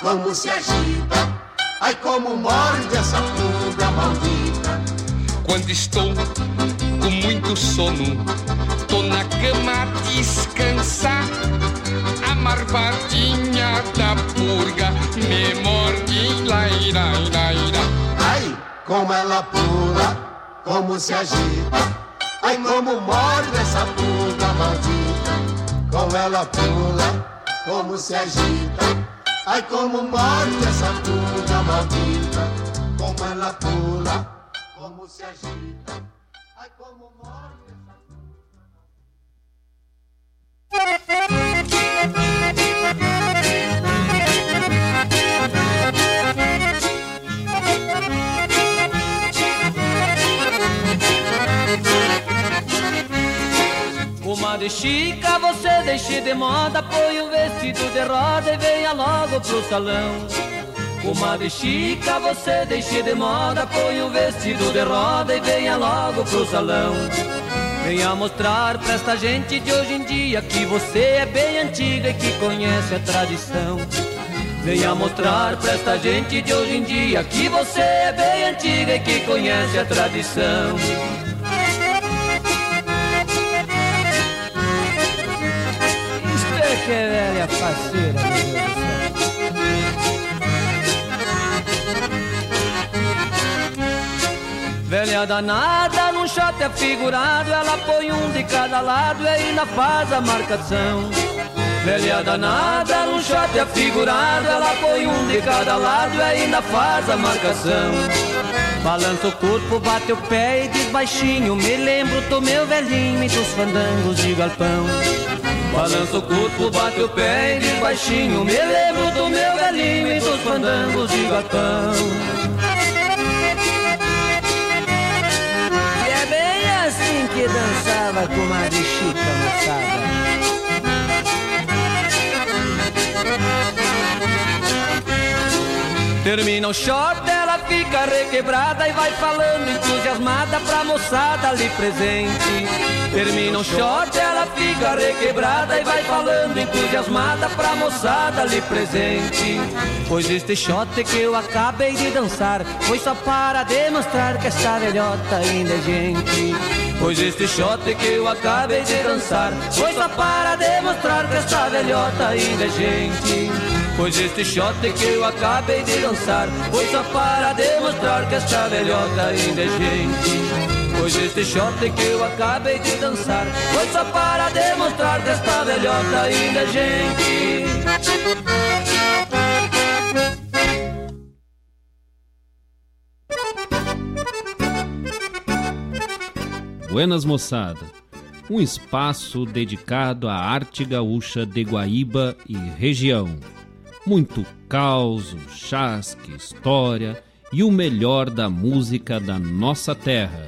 como se agita. Ai, como morde essa pulga maldita. Quando estou com muito sono. Tô na cama a descansar. A marvadinha da purga me morde, laira, laira. Ai, como ela pula, como se agita. Ai, como morde essa purga maldita. Como ela pula, como se agita. Ai, como morde essa purga maldita. Como ela pula, como se agita. Ai, como morde essa Comadre Chica, você deixe de moda, põe o vestido de rosa e venha logo pro salão. Comadre Chica, você deixe de moda, põe o vestido de roda e venha logo pro salão. Venha mostrar pra esta gente de hoje em dia que você é bem antiga e que conhece a tradição. Venha mostrar pra esta gente de hoje em dia que você é bem antiga e que conhece a tradição. É que é velha faceira, meu Deus. Velha danada, num shot afigurado, ela põe um de cada lado e ainda faz a marcação. Velha danada, num shot afigurado, ela põe um de cada lado e ainda faz a marcação. Balança o corpo, bate o pé e diz baixinho, me lembro do meu velhinho e dos fandangos de galpão. Balança o corpo, bate o pé e diz baixinho, me lembro do meu velhinho e dos fandangos de galpão. E é bem assim que dançava com uma Chica, moçada. Termina o short, ela fica requebrada e vai falando entusiasmada pra moçada ali presente. Termina o short, ela fica requebrada e vai falando entusiasmada pra moçada ali presente. Pois este shot que eu acabei de dançar foi só para demonstrar que esta velhota ainda é gente. Pois este shot que eu acabei de dançar foi só para demonstrar que esta velhota ainda é gente. Pois este shot que eu acabei de dançar Foi só para demonstrar que esta velhota ainda é gente. Pois este shot que eu acabei de dançar Foi só para demonstrar que esta velhota ainda é gente. Buenas moçada, um espaço dedicado à arte gaúcha de Guaíba e região. Muito caos, chasque, história e o melhor da música da nossa terra.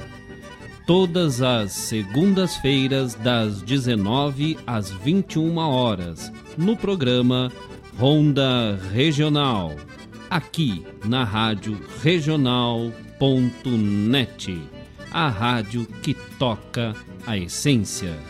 Todas as segundas-feiras, das 19 às 21 horas, no programa Ronda Regional, aqui na Rádio Regional.net, a rádio que toca a essência.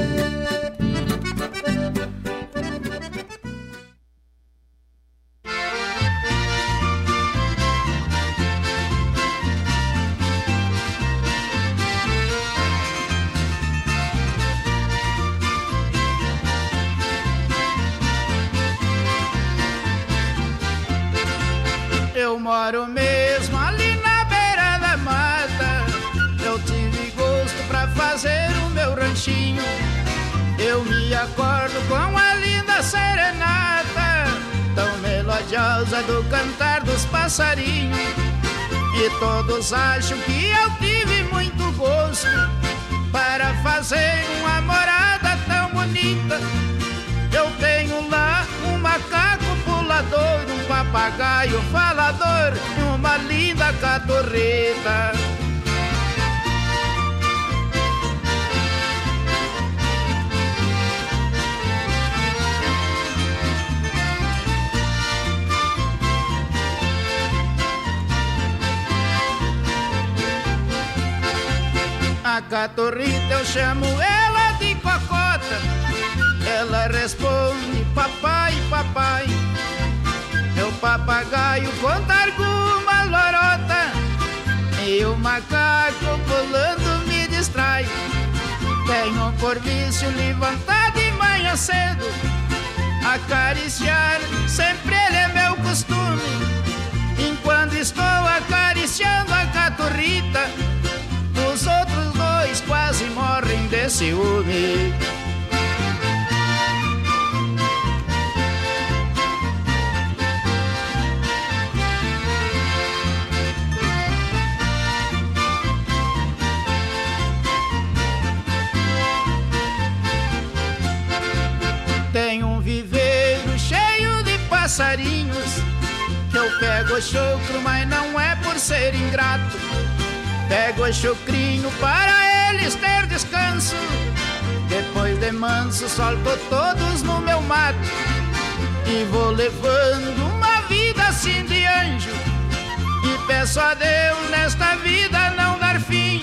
Do cantar dos passarinhos. E todos acham que eu tive muito gosto para fazer uma morada tão bonita. Eu tenho lá um macaco pulador, um papagaio falador e uma linda catorreta. A catorrita eu chamo ela de cocota. Ela responde papai, papai. papagaio conta alguma lorota E o macaco pulando me distrai Tenho por vício levantar de manhã cedo Acariciar, sempre ele é meu costume Enquanto estou acariciando a caturrita ciúme. Tem um viveiro cheio de passarinhos Que eu pego chocro, mas não é por ser ingrato Pego o chocrinho para eles ter descanso. Depois de manso solto todos no meu mato. E vou levando uma vida assim de anjo. E peço a Deus nesta vida não dar fim.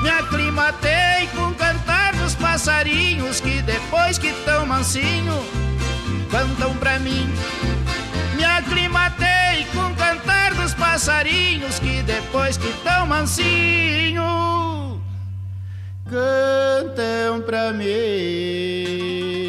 Me aclimatei com o cantar dos passarinhos Que depois que tão mansinho Cantam pra mim aclimatei com o cantar dos passarinhos Que depois que tão mansinho Cantam pra mim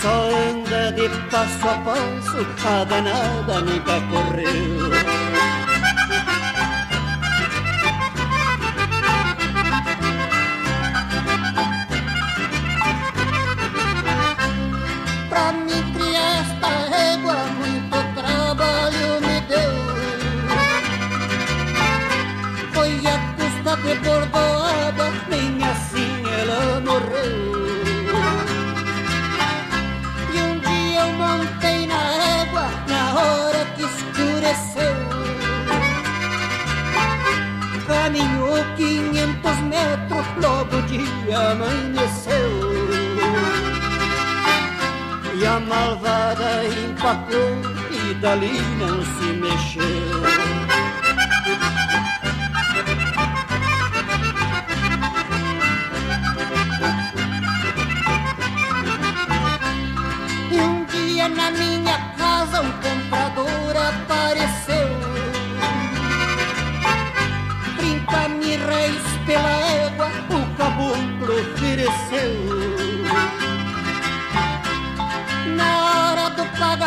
Só anda de passo a passo, a danada nunca correu. Malvada empacou e dali não se mexeu. Um dia na minha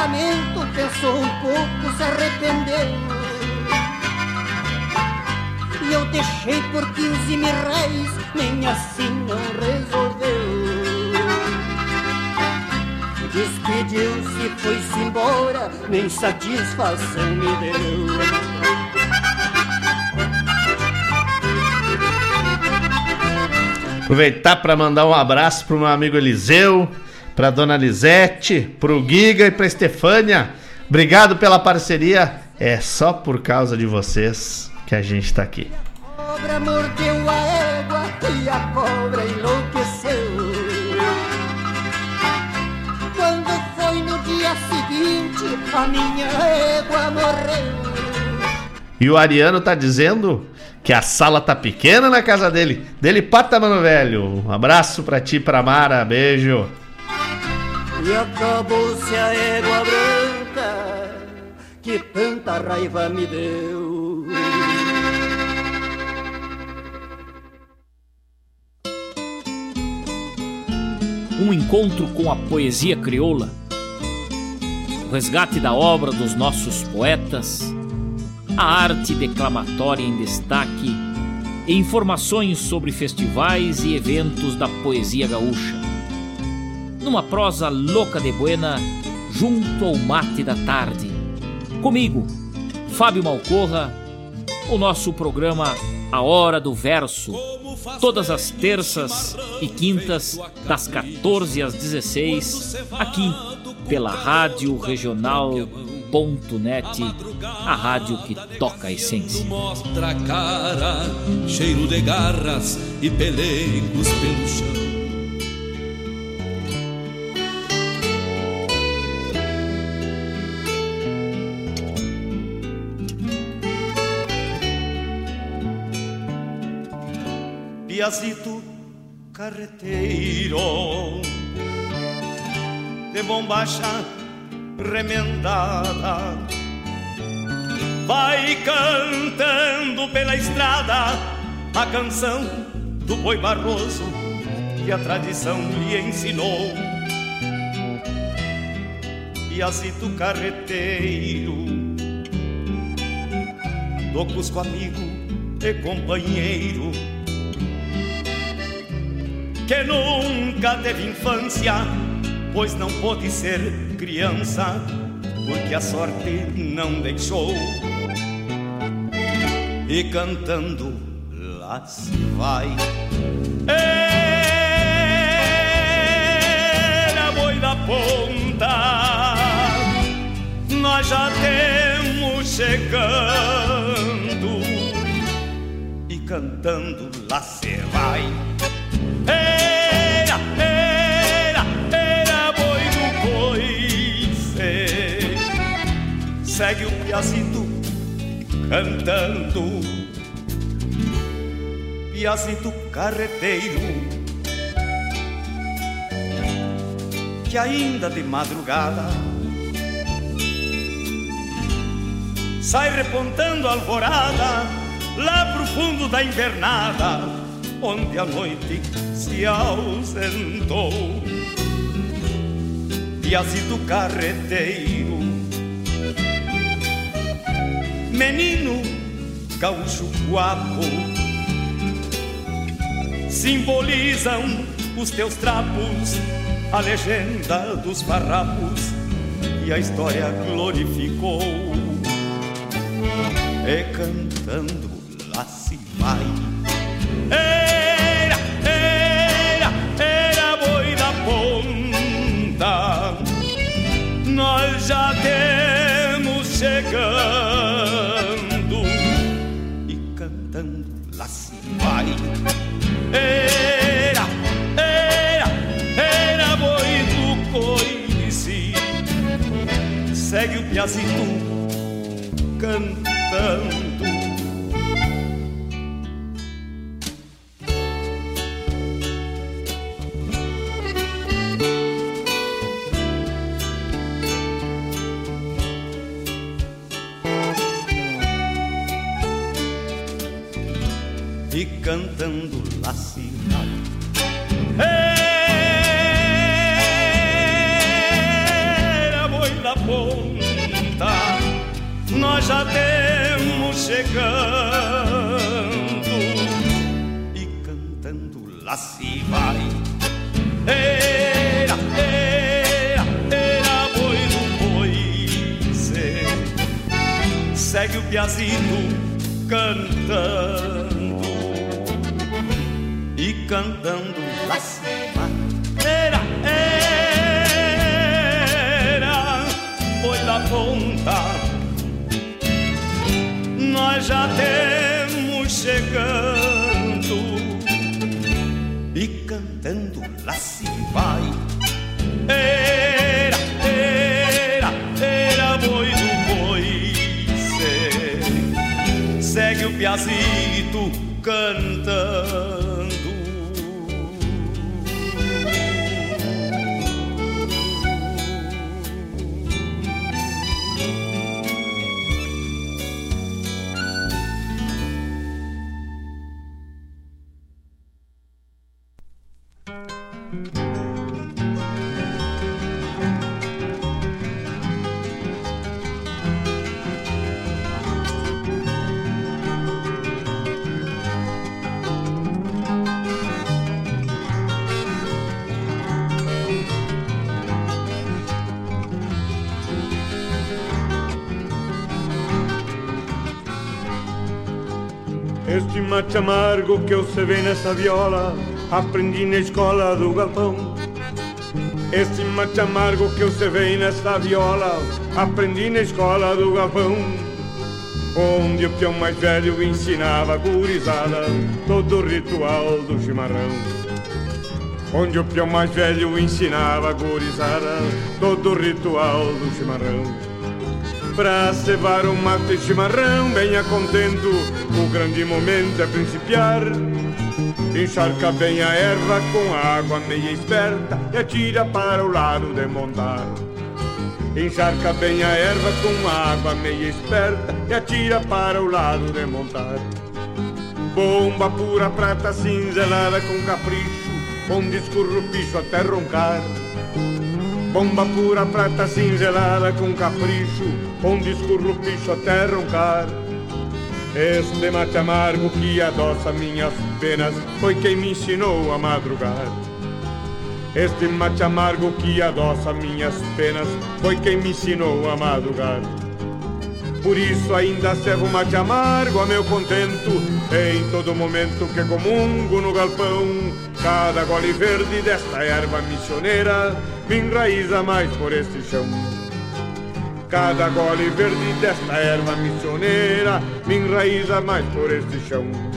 do pagamento pensou um pouco, se arrependeu. E eu deixei por quinze mil réis, nem assim não resolveu. Despediu-se, foi-se embora, nem satisfação me deu. Aproveitar para mandar um abraço pro meu amigo Eliseu, pra dona Lisete, pro Giga e pra Estefânia. Obrigado pela parceria. É só por causa de vocês que a gente tá aqui. e. E o Ariano tá dizendo que a sala tá pequena na casa dele. Dele pata, mano velho. Um abraço pra ti, pra Mara. Beijo. E acabou-se a égua branca que tanta raiva me deu. um encontro com a poesia crioula, o resgate da obra dos nossos poetas, a arte declamatória em destaque e informações sobre festivais e eventos da poesia gaúcha. Numa prosa louca de buena junto ao mate da tarde. Comigo, Fábio Malcorra, o nosso programa A Hora do Verso, todas as terças e quintas, das 14 às 16, aqui pela Rádio Regional.net, a rádio que toca a essência. Mostra a cara, cheiro de garras e pelegos pelo chão. Piazito carreteiro. De bombacha remendada. Vai cantando pela estrada a canção do boi barroso que a tradição lhe ensinou. Piazito carreteiro, do Cusco amigo e companheiro que nunca teve infância, pois não pôde ser criança, porque a sorte não deixou. E cantando lá se vai. Era boi da ponta, nós já temos chegando. E cantando lá se vai. Segue o piazito cantando Piazito carreteiro Que ainda de madrugada Sai repontando a alvorada Lá pro fundo da invernada onde a noite se ausentou. Piazito carreteiro, menino gaúcho guapo, simbolizam os teus trapos, a legenda dos farrapos e a história glorificou. E cantando lá se vai. Era, era, era boi da ponta. Nós já temos chegando Segue o piazito Mate amargo que eu vê nessa viola Aprendi na escola do galpão Este mate amargo que eu vê nessa viola Aprendi na escola do galpão Onde o peão mais velho ensinava gurizada Todo o ritual do chimarrão. Onde o peão mais velho ensinava gurizada Todo o ritual do chimarrão. Pra cevar um mate chimarrão bem contento O grande momento é principiar. Encharca bem a erva com água meia esperta E atira para o lado de montar. Encharca bem a erva com água meia esperta E atira para o lado de montar. Bomba pura prata cinzelada com capricho Onde escurra o picho até roncar. Bomba pura prata cinzelada com capricho Onde escurra o picho até roncar Este mate amargo que adoça minhas penas Foi quem me ensinou a madrugar. Este mate amargo que adoça minhas penas Foi quem me ensinou a madrugar. Por isso ainda servo mate amargo a meu contento Em todo momento que comungo no galpão. Cada gole verde desta erva missioneira Me enraiza mais por este chão Cada gole verde desta erva missioneira Me enraiza mais por este chão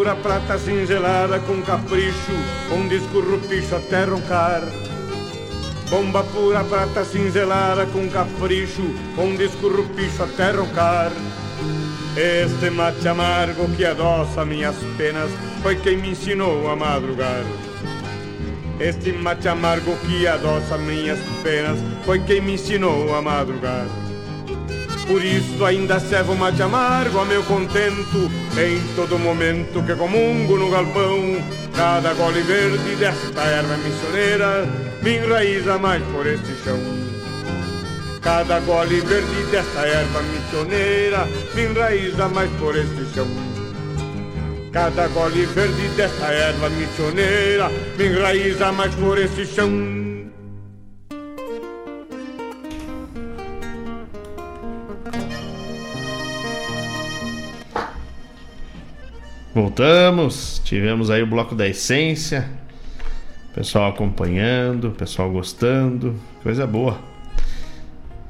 pura prata cinzelada com capricho, onde escurra o picho até roncar. Bomba pura prata cinzelada com capricho, onde escurra o picho até roncar. Este mate amargo que adoça minhas penas, foi quem me ensinou a madrugar. Este mate amargo que adoça minhas penas, foi quem me ensinou a madrugar. Por isso ainda servo mate amargo a meu contento Em todo momento que comungo no galpão Cada gole verde desta erva missioneira Me enraiza mais por este chão. Cada gole verde desta erva missioneira Me enraiza mais por este chão. Cada gole verde desta erva missioneira Me enraiza mais por este chão Voltamos, tivemos aí o bloco da essência, pessoal acompanhando, pessoal gostando, coisa boa.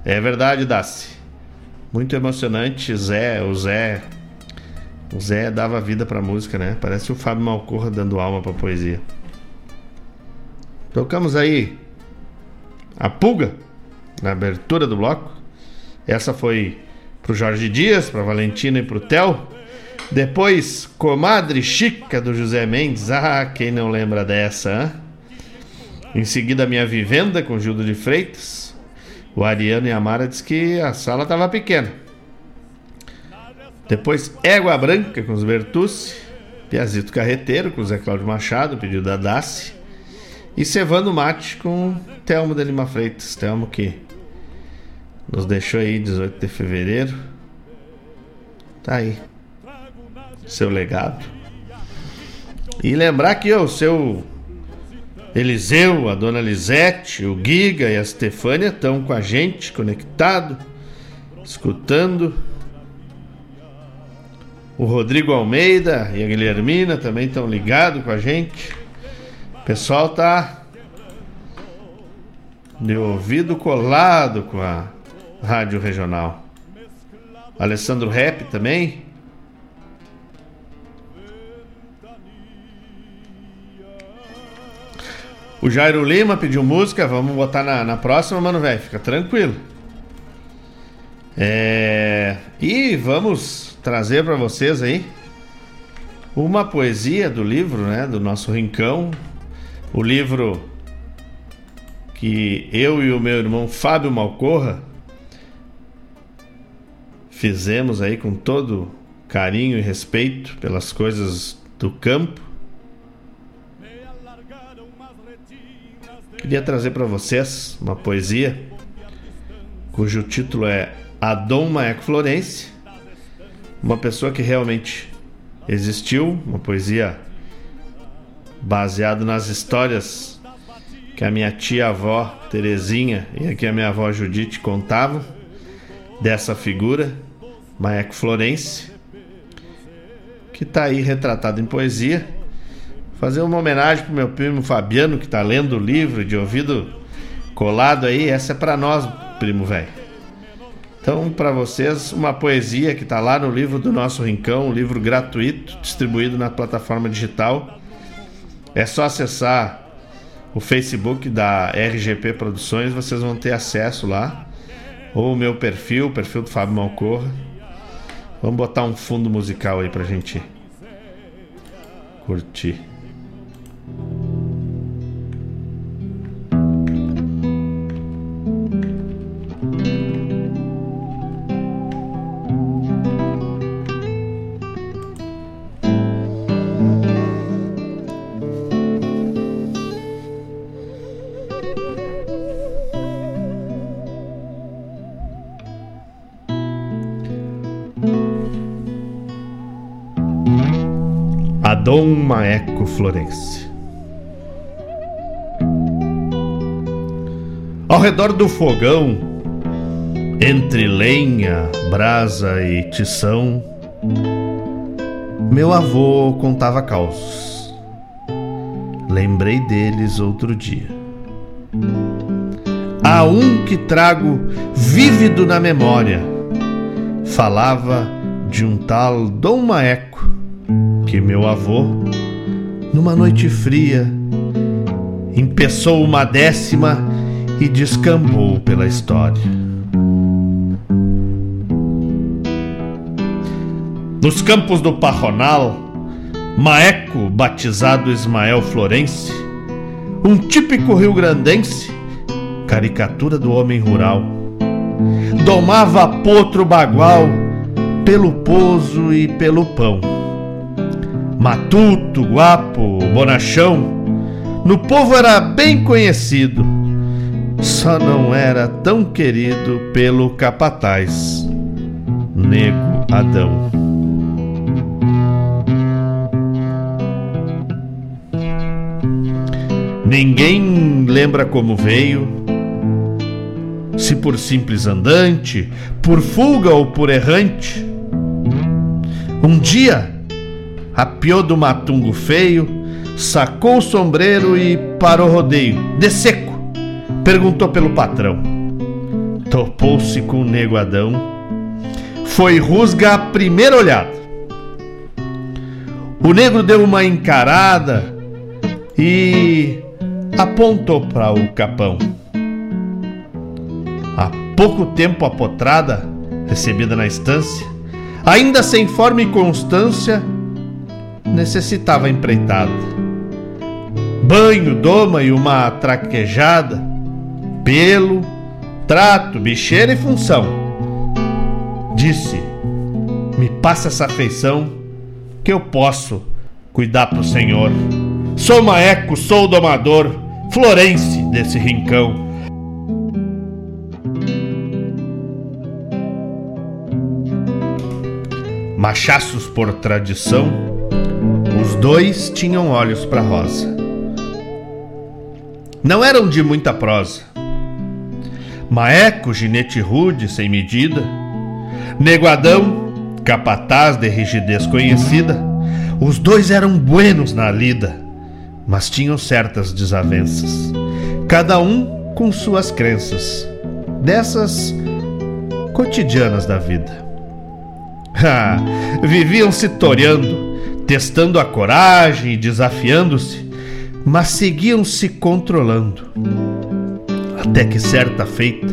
É verdade, Daci. Muito emocionante, Zé, o Zé. O Zé dava vida pra música, né? Parece o Fábio Malcorra dando alma pra poesia. Tocamos aí a pulga na abertura do bloco. Essa foi pro Jorge Dias, pra Valentina e pro Theo. Depois, Comadre Chica do José Mendes. Ah, quem não lembra dessa? Hein? Em seguida, Minha Vivenda com Gildo de Freitas. O Ariano e a Mara diz que a sala estava pequena. Depois, Égua Branca com os Bertucci. Piazito Carreteiro com Zé Cláudio Machado, pedido da Daci. E Cevando Mate com Telmo de Lima Freitas. Telmo que nos deixou aí 18 de fevereiro. Tá aí seu legado. E lembrar que o seu Eliseu, a dona Lisete, o Giga e a Stefânia estão com a gente, conectado, escutando. O Rodrigo Almeida e a Guilhermina também estão ligados com a gente. O pessoal tá de ouvido colado com a Rádio Regional. Alessandro Rap também. O Jairo Lima pediu música, vamos botar na, na próxima, mano, velho. Fica tranquilo. É... E vamos trazer para vocês aí uma poesia do livro, né? Do nosso Rincão. O livro que eu e o meu irmão Fábio Malcorra fizemos aí com todo carinho e respeito pelas coisas do campo queria trazer para vocês uma poesia cujo título é Adão Maeco Florence, uma pessoa que realmente existiu, uma poesia baseada nas histórias que a minha tia-avó Terezinha e aqui a minha avó Judite contavam dessa figura, Maeco Florence, que está aí retratado em poesia. Fazer uma homenagem pro meu primo Fabiano, que está lendo o livro de ouvido colado aí. Essa é para nós, primo velho. Então, para vocês, uma poesia que está lá no livro do nosso Rincão, um livro gratuito, distribuído na plataforma digital. É só acessar o Facebook da RGP Produções, vocês vão ter acesso lá. Ou o meu perfil, o perfil do Fábio Malcorra. Vamos botar um fundo musical aí pra gente curtir. Dom Maeco Florense. Ao redor do fogão, entre lenha, brasa e tição, meu avô contava causos. Lembrei deles outro dia. Há um que trago vívido na memória. Falava de um tal Dom Maeco que meu avô, numa noite fria, empeçou uma décima e descambou pela história. Nos campos do Parronal, Maeco, batizado Ismael Florence, um típico rio-grandense, caricatura do homem rural, domava potro bagual pelo pouso e pelo pão matuto, guapo, bonachão. No povo era bem conhecido, só não era tão querido pelo capataz, nego Adão. Ninguém lembra como veio, se por simples andante, por fuga ou por errante. Um dia apiou do matungo feio, sacou o sombreiro e parou rodeio, de seco. Perguntou pelo patrão. Topou-se com o nego Adão. Foi rusga a primeira olhada. O negro deu uma encarada e apontou para o capão. Há pouco tempo a potrada, recebida na estância, ainda sem forma e constância, necessitava empreitada. Banho, doma e uma traquejada, pelo, trato, bicheira e função. Disse: Me passa essa afeição que eu posso cuidar pro senhor. Sou maeco, sou domador, Florence desse rincão. Machaços por tradição os dois tinham olhos para Rosa. Não eram de muita prosa. Maeco, ginete rude, sem medida. Neguadão, capataz de rigidez conhecida. Os dois eram buenos na lida, mas tinham certas desavenças. Cada um com suas crenças, dessas cotidianas da vida. Ah, viviam se toreando, testando a coragem e desafiando-se, mas seguiam se controlando. Até que certa feita,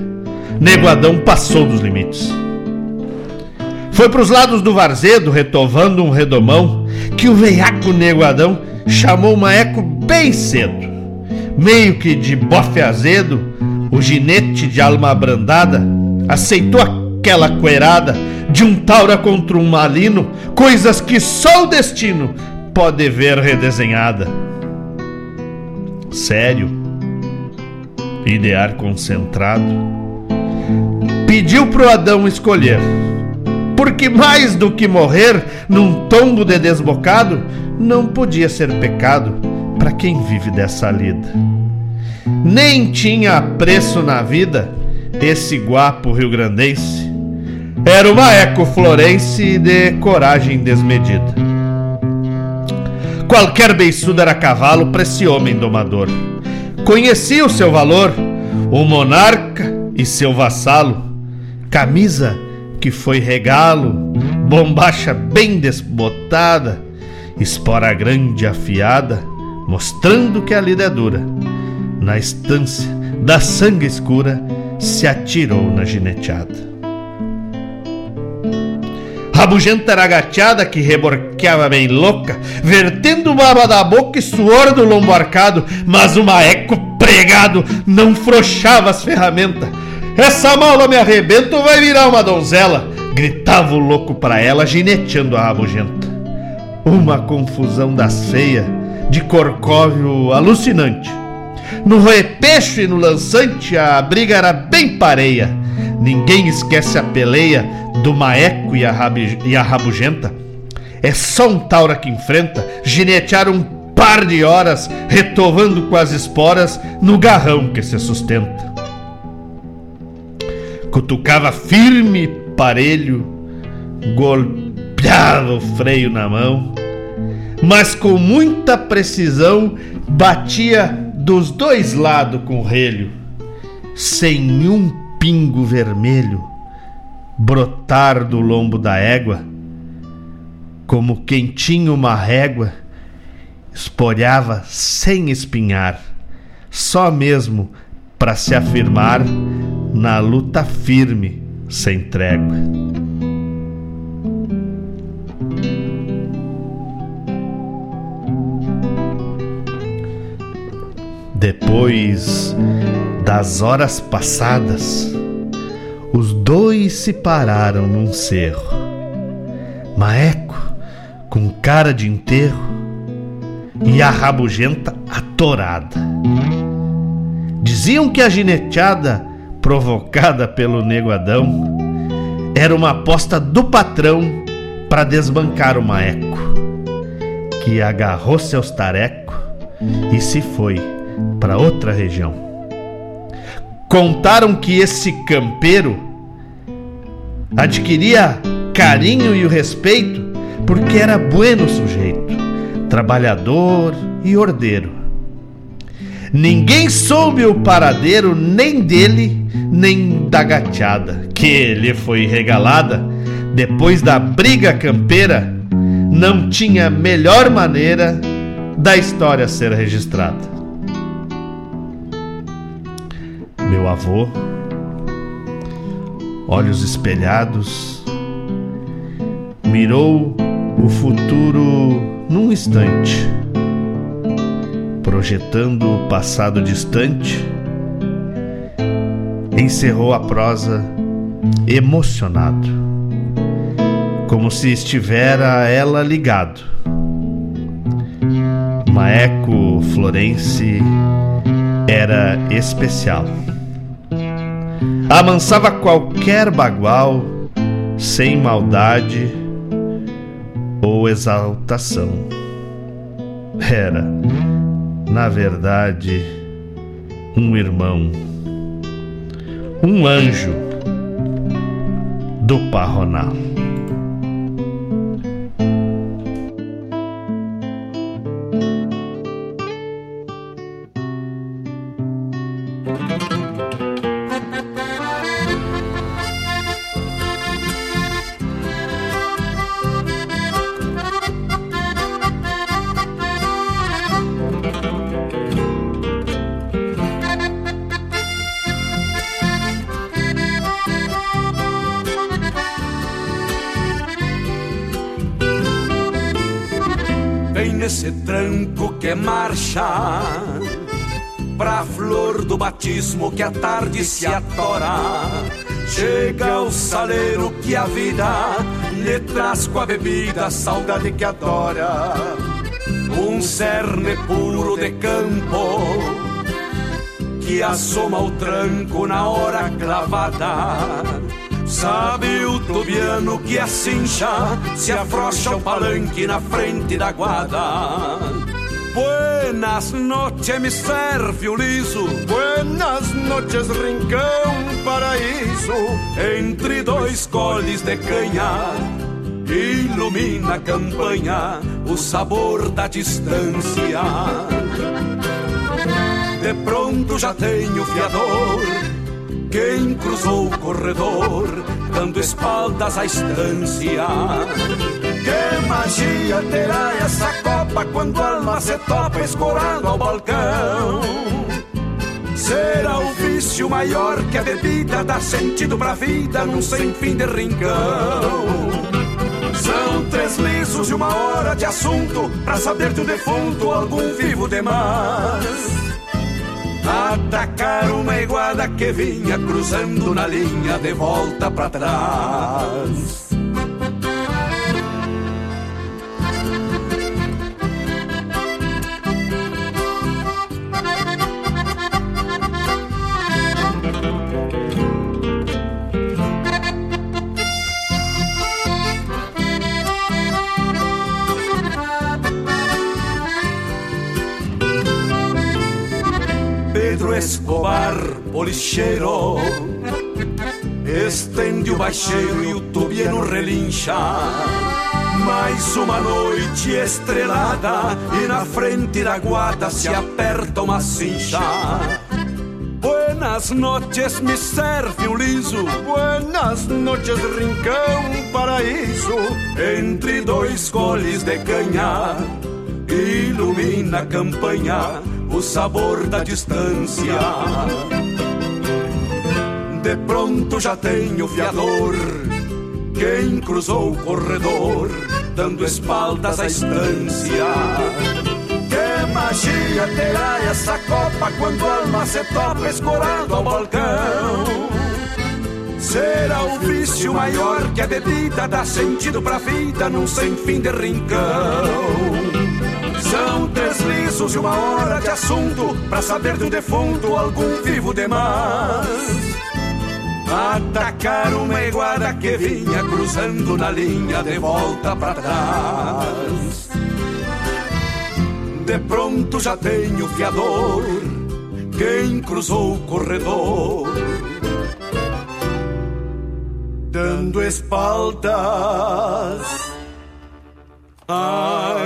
Neguadão passou dos limites. Foi para os lados do Varzedo, retovando um redomão, que o veiaco Neguadão chamou o Maeco bem cedo. Meio que de bofe azedo, o ginete de alma abrandada aceitou aquela coerada de um taura contra um malino, coisas que só o destino pode ver redesenhada. Sério, e de ar concentrado, pediu pro Adão escolher, porque mais do que morrer num tombo de desbocado, não podia ser pecado para quem vive dessa lida. Nem tinha preço na vida esse guapo rio-grandense. Era uma eco florense de coragem desmedida. Qualquer beiçudo era cavalo para esse homem domador. Conhecia o seu valor, o monarca e seu vassalo. Camisa que foi regalo, bombacha bem desbotada, espora grande afiada, mostrando que a lida é dura. Na estância da sangue escura, se atirou na gineteada. Rabugenta era agateada que reborqueava bem louca, vertendo baba da boca e suor do lombo arcado, mas o maeco pregado não frouxava as ferramentas. Essa mala me arrebenta ou vai virar uma donzela? Gritava o louco para ela, gineteando a rabugenta. Uma confusão das feias, de corcóvio alucinante. No repecho e no lançante a briga era bem pareia. Ninguém esquece a peleia do maeco e a, rabi, e a rabugenta. É só um taura que enfrenta, ginetear um par de horas, retovando com as esporas no garrão que se sustenta. Cutucava firme parelho, golpeava o freio na mão, mas com muita precisão batia dos dois lados com relho, sem um pingo vermelho brotar do lombo da égua, como quem tinha uma régua, esporhava sem espinhar, só mesmo para se afirmar na luta firme, sem trégua. Depois das horas passadas, os dois se pararam num cerro. Maeco, com cara de enterro, e a rabugenta atorada. Diziam que a gineteada, provocada pelo neguadão, era uma aposta do patrão para desbancar o maeco, que agarrou seus tarecos e se foi para outra região. Contaram que esse campeiro adquiria carinho e o respeito porque era bueno sujeito, trabalhador e ordeiro. Ninguém soube o paradeiro nem dele, nem da gateada, que lhe foi regalada depois da briga campeira. Não tinha melhor maneira da história ser registrada. Meu avô, olhos espelhados, mirou o futuro num instante, projetando o passado distante, encerrou a prosa emocionado, como se estivera a ela ligado. Maeco Florence era especial. Amansava qualquer bagual sem maldade ou exaltação. Era, na verdade, um irmão, um anjo do Parronal. Que a tarde se atora Chega o saleiro que a vida lhe traz com a bebida Saudade que adora Um cerne puro de campo que assoma o tranco na hora clavada. Sabe o tubiano que assim já se afrouxa o palanque na frente da guarda. Buenas noches, me serve o liso. Buenas noches, rincão, paraíso. Entre dois coles de canha, ilumina a campanha o sabor da distância. De pronto já tenho fiador, quem cruzou o corredor, dando espaldas à estância. Magia terá essa copa quando a alma se topa escorando ao balcão? Será o vício maior que a bebida dá sentido pra vida num sem fim de rincão. São três lisos e uma hora de assunto pra saber de um defunto algum vivo demais. Atacar uma iguada que vinha cruzando na linha de volta pra trás. Escobar, policheiro, estende o baixeiro e o tubiano relincha. Mais uma noite estrelada e na frente da guarda se aperta uma cincha. Buenas noches, me serve um liso. Buenas noches, rincão, paraíso. Entre dois coles de canha, ilumina a campanha o sabor da distância. De pronto já tenho fiador, quem cruzou o corredor, dando espaldas à estância. Que magia terá essa copa quando a alma se topa escorando ao balcão? Será o vício maior que a bebida dá sentido pra vida num sem fim de rincão. Três lisos e uma hora de assunto Pra saber do defunto algum vivo demais. Atacar uma iguada que vinha cruzando na linha de volta pra trás. De pronto já tenho fiador Quem cruzou o corredor? Dando espaldas a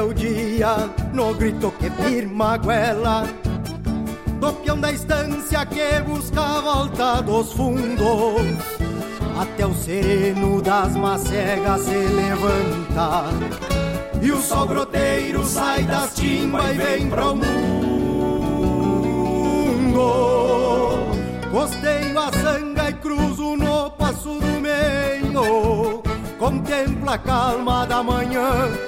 O dia no grito que firma a goela Do peão da estância que busca a volta dos fundos Até o sereno das macegas se levanta E o sol groteiro sai das timbas e vem para o mundo. Costeio a sanga e cruzo no passo do meio Contempla a calma da manhã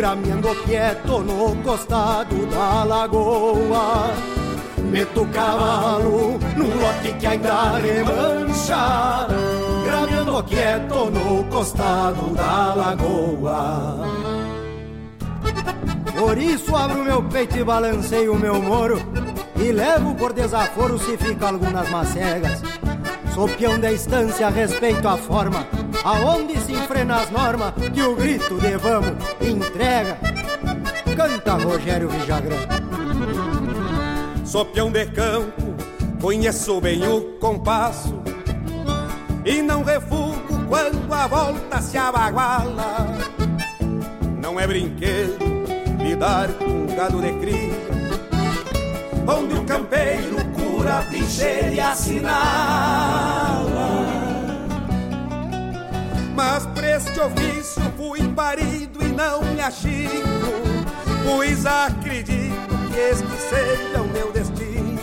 grameando quieto no costado da lagoa. Meto o cavalo num lote que ainda remancha, grameando quieto no costado da lagoa. Por isso abro meu peito e balanceio o meu moro E levo por desaforo se fica algumas macegas Sou peão da estância, respeito a forma. Aonde se enfrena as normas Que o grito de vamos entrega? Canta Rogério Vijagrã. Sou peão de campo, conheço bem o compasso. E não refugo quando a volta se abaguala. Não é brinquedo lidar com gado de cria Onde o campeiro cura, trincheira e assinala. Mas pra este ofício fui parido e não me achico Pois acredito que este seja o meu destino.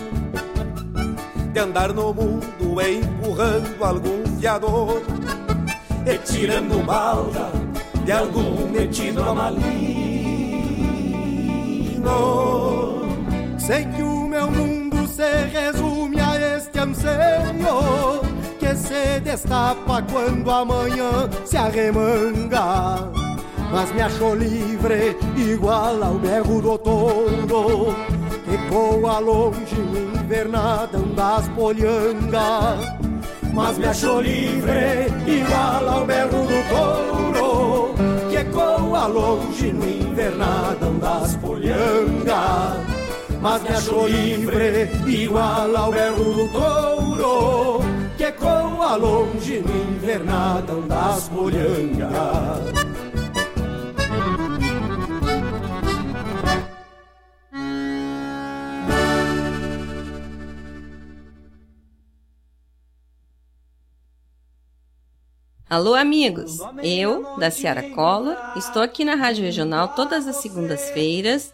De andar no mundo empurrando algum fiador E tirando balda de algum metido a maligno Sei que o se resume a este anseio Que se destapa quando amanhã se arremanga. Mas me achou livre igual ao berro do touro Que voa longe no invernadão das polhangas Mas me achou livre igual ao berro do touro Que ecoa longe no invernadão das polhangas mas me achou livre, igual ao berro do touro, que ecoa longe no invernadão das polhangas. Alô, amigos! Eu, da Ciara Cola, estou aqui na Rádio Regional todas as segundas-feiras,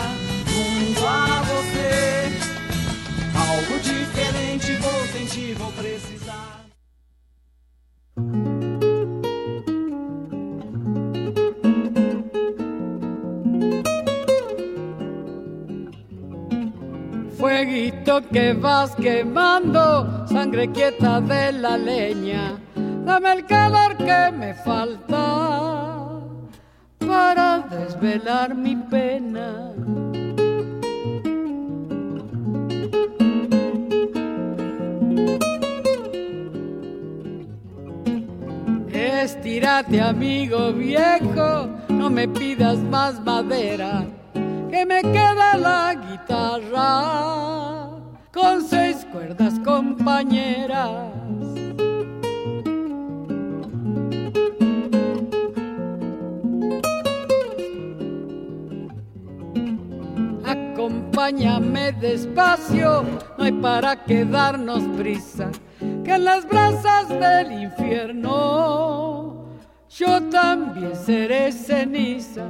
Fueguito que vas quemando, sangre quieta de la leña, dame el calor que me falta para desvelar mi pena. Estírate amigo viejo, no me pidas más madera, que me queda la guitarra con seis cuerdas compañeras. Acompáñame despacio, no hay para qué darnos prisa, que en las brasas del infierno yo también seré ceniza.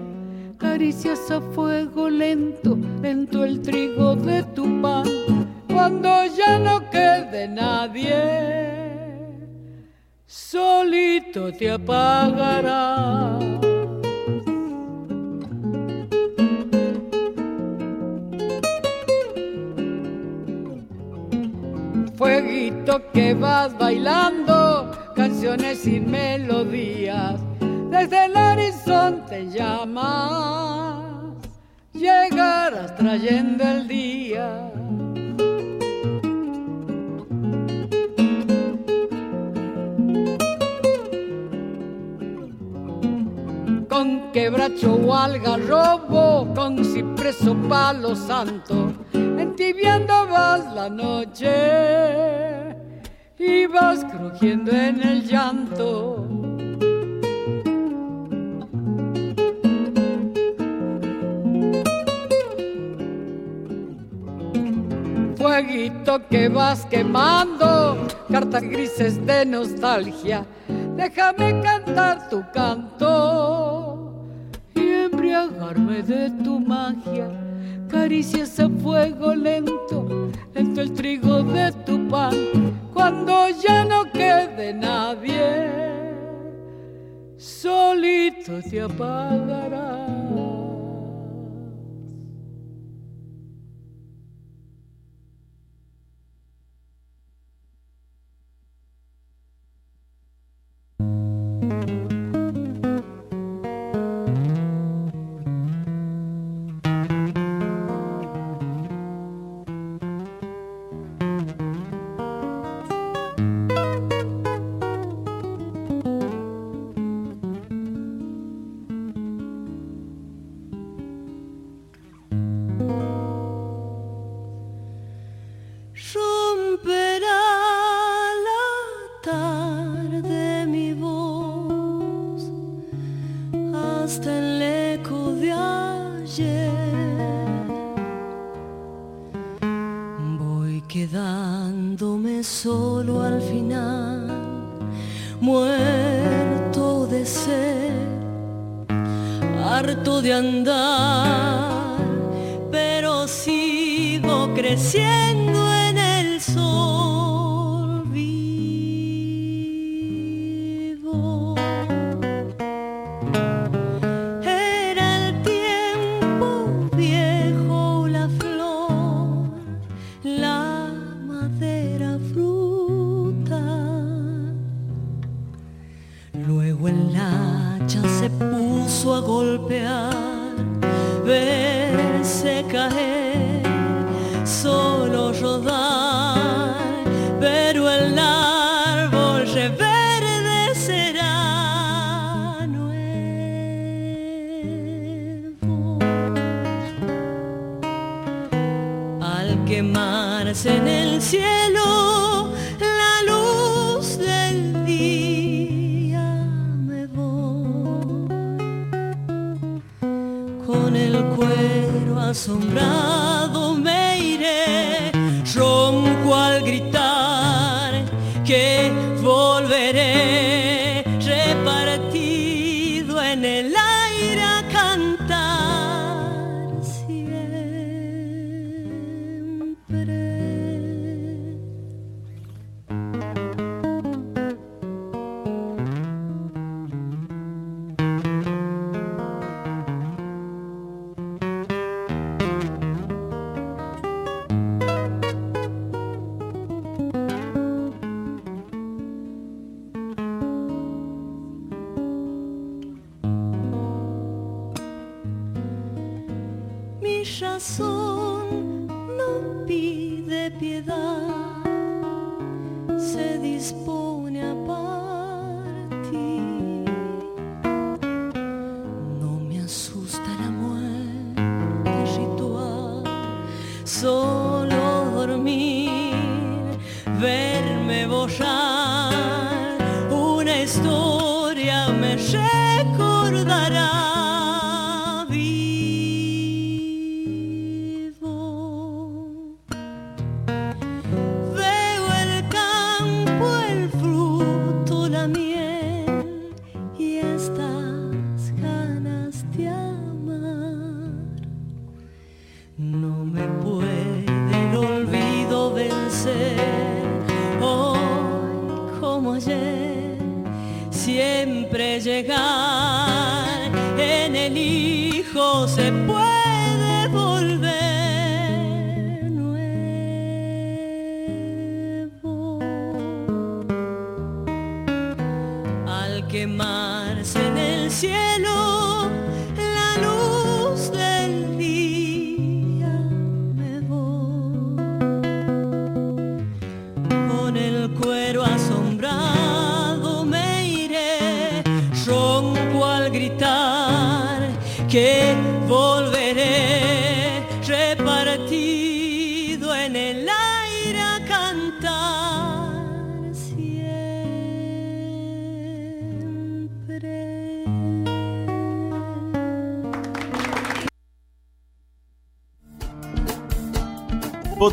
Caricias a fuego lento, lento el trigo de tu pan, cuando ya no quede nadie, solito te apagará. Fueguito que vas bailando, canciones sin melodías, desde el horizonte llamas, llegarás trayendo el día. Con quebracho o algarrobo, con cipreso palo santo, entibiando vas la noche y vas crujiendo en el llanto. que vas quemando, cartas grises de nostalgia, déjame cantar tu canto y embriagarme de tu magia, caricias a fuego lento, lento el trigo de tu pan, cuando ya no quede nadie, solito te apagarás.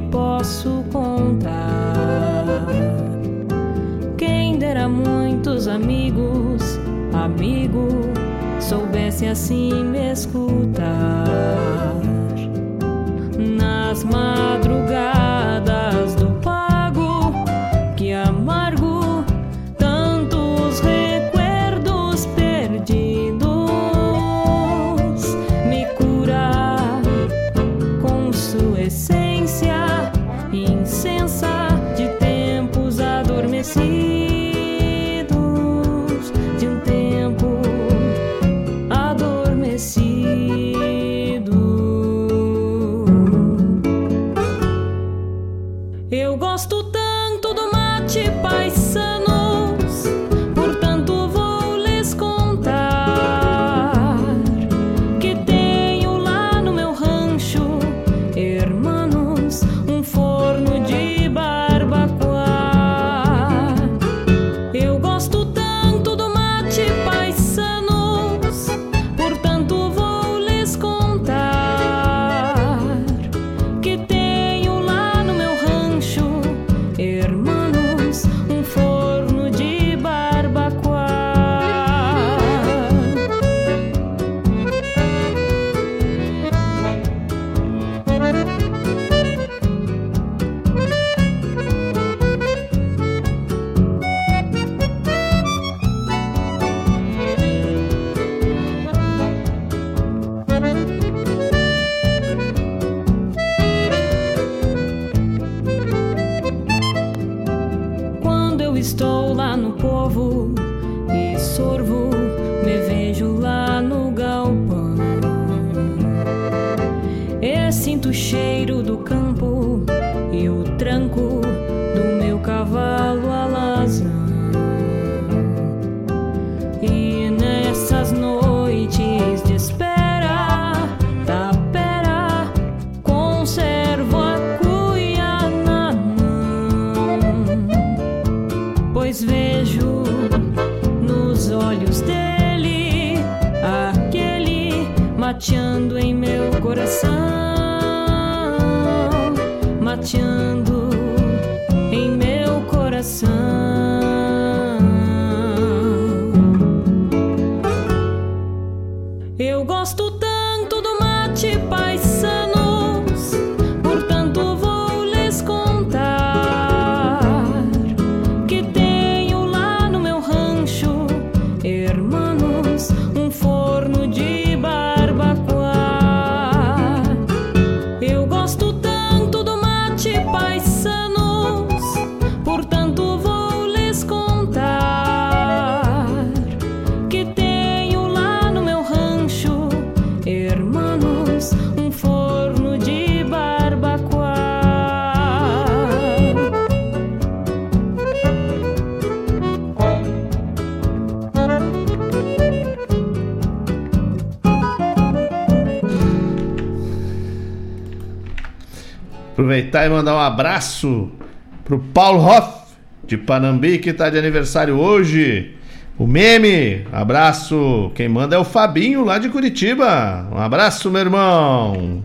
posso contar. Quem dera muitos amigos, amigo, soubesse assim Aproveitar e mandar um abraço pro Paulo Hoff, de Panambi, que tá de aniversário hoje. O meme, abraço. Quem manda é o Fabinho, lá de Curitiba. Um abraço, meu irmão.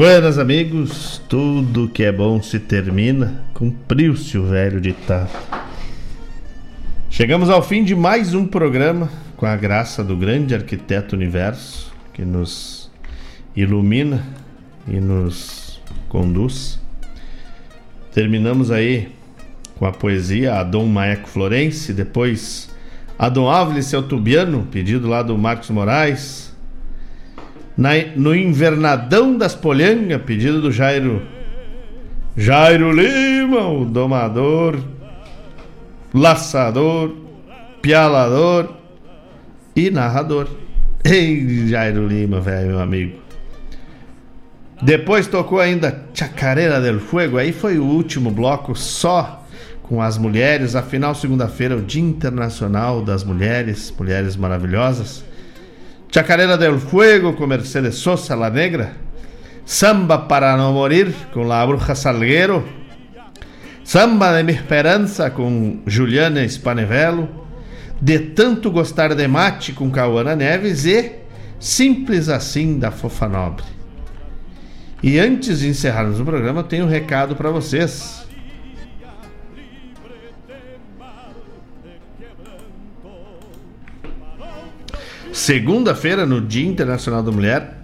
Buenas amigos, tudo que é bom se termina, cumpriu-se o velho ditado. Chegamos ao fim de mais um programa com a graça do grande arquiteto universo que nos ilumina e nos conduz. Terminamos aí com a poesia Adão Maeco Florense, depois Adão Ávila seu Tubiano, pedido lá do Marcos Moraes, na, no Invernadão das Polhangas, pedido do Jairo. Jairo Lima, o domador, laçador, pialador e narrador. Ei, Jairo Lima, velho, meu amigo. Depois tocou ainda Chacareira del Fuego, aí foi o último bloco só com as mulheres. Afinal, segunda-feira é o Dia Internacional das Mulheres, mulheres maravilhosas. Chacarera del Fuego com Mercedes Sosa, La Negra. Samba para no morir com La Bruja Salguero. Samba de mi esperança com Juliana Spanevelo. De tanto gostar de mate com Cauana Neves e Simples assim da Fofa Nobre. E antes de encerrarmos o programa, tenho um recado para vocês. Segunda-feira, no Dia Internacional da Mulher,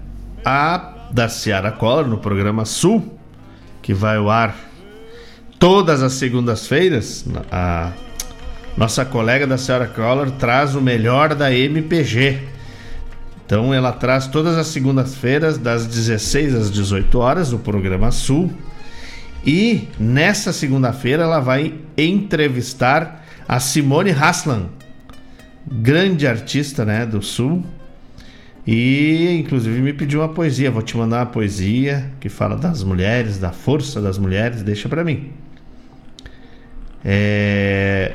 a da Ciara Collor, no programa Sul, que vai ao ar todas as segundas-feiras. A nossa colega da Ciara Collor traz o melhor da MPG. Então ela traz todas as segundas-feiras, das 16 às 18 horas, o programa Sul. E nessa segunda-feira ela vai entrevistar a Simone Haslan, grande artista, né, do Sul. E inclusive me pediu uma poesia. Vou te mandar uma poesia que fala das mulheres, da força das mulheres. Deixa para mim. É...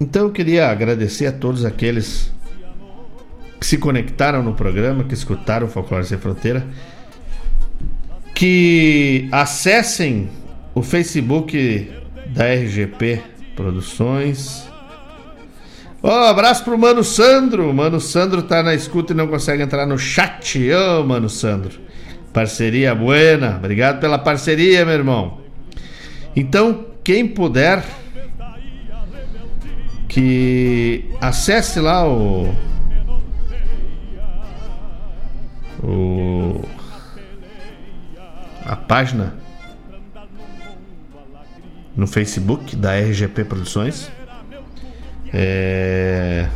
Então eu queria agradecer a todos aqueles que se conectaram no programa, que escutaram Folclore Sem Fronteira, que acessem o Facebook da RGP Produções. Ó, oh, abraço pro Mano Sandro. Mano Sandro tá na escuta e não consegue entrar no chat. Ô, oh, Mano Sandro. Parceria buena. Obrigado pela parceria, meu irmão. Então, quem puder que acesse lá o o a página no Facebook da RGP Produções. É...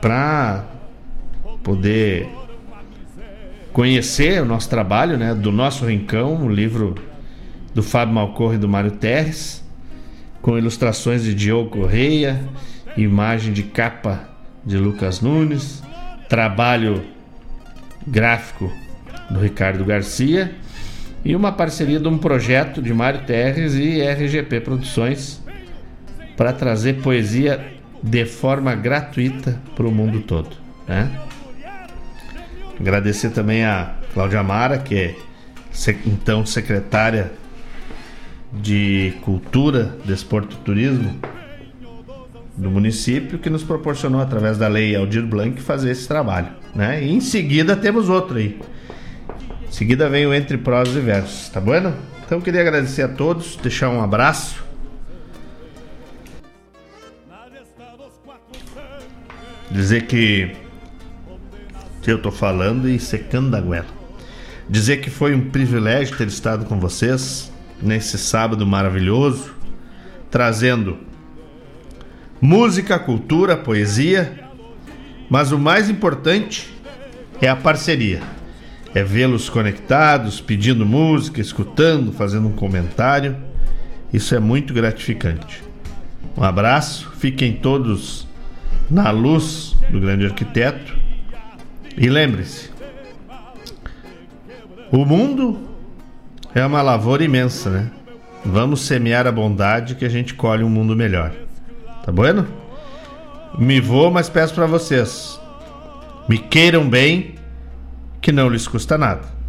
Para poder conhecer o nosso trabalho, né, do nosso rincão, o livro do Fábio Malcorre e do Mário Terres, com ilustrações de Diogo Correia, imagem de capa de Lucas Nunes, trabalho gráfico do Ricardo Garcia e uma parceria de um projeto de Mário Terres e RGP Produções para trazer poesia de forma gratuita para o mundo todo. Né? Agradecer também a Cláudia Mara, que é então secretária de Cultura, Desporto e Turismo do município, que nos proporcionou, através da lei Aldir Blanc, fazer esse trabalho. Né? E em seguida temos outro aí em seguida vem o Entre Prós e Versos, tá bueno? Então eu queria agradecer a todos, deixar um abraço. Dizer que, que eu tô falando e secando a goela. Dizer que foi um privilégio ter estado com vocês nesse sábado maravilhoso, trazendo música, cultura, poesia, mas o mais importante é a parceria é vê-los conectados, pedindo música, escutando, fazendo um comentário. Isso é muito gratificante. Um abraço, fiquem todos na luz do grande arquiteto. E lembre-se: o mundo é uma lavoura imensa, né? Vamos semear a bondade que a gente colhe um mundo melhor. Tá bueno? Me vou, mas peço para vocês. Me queiram bem que não lhes custa nada.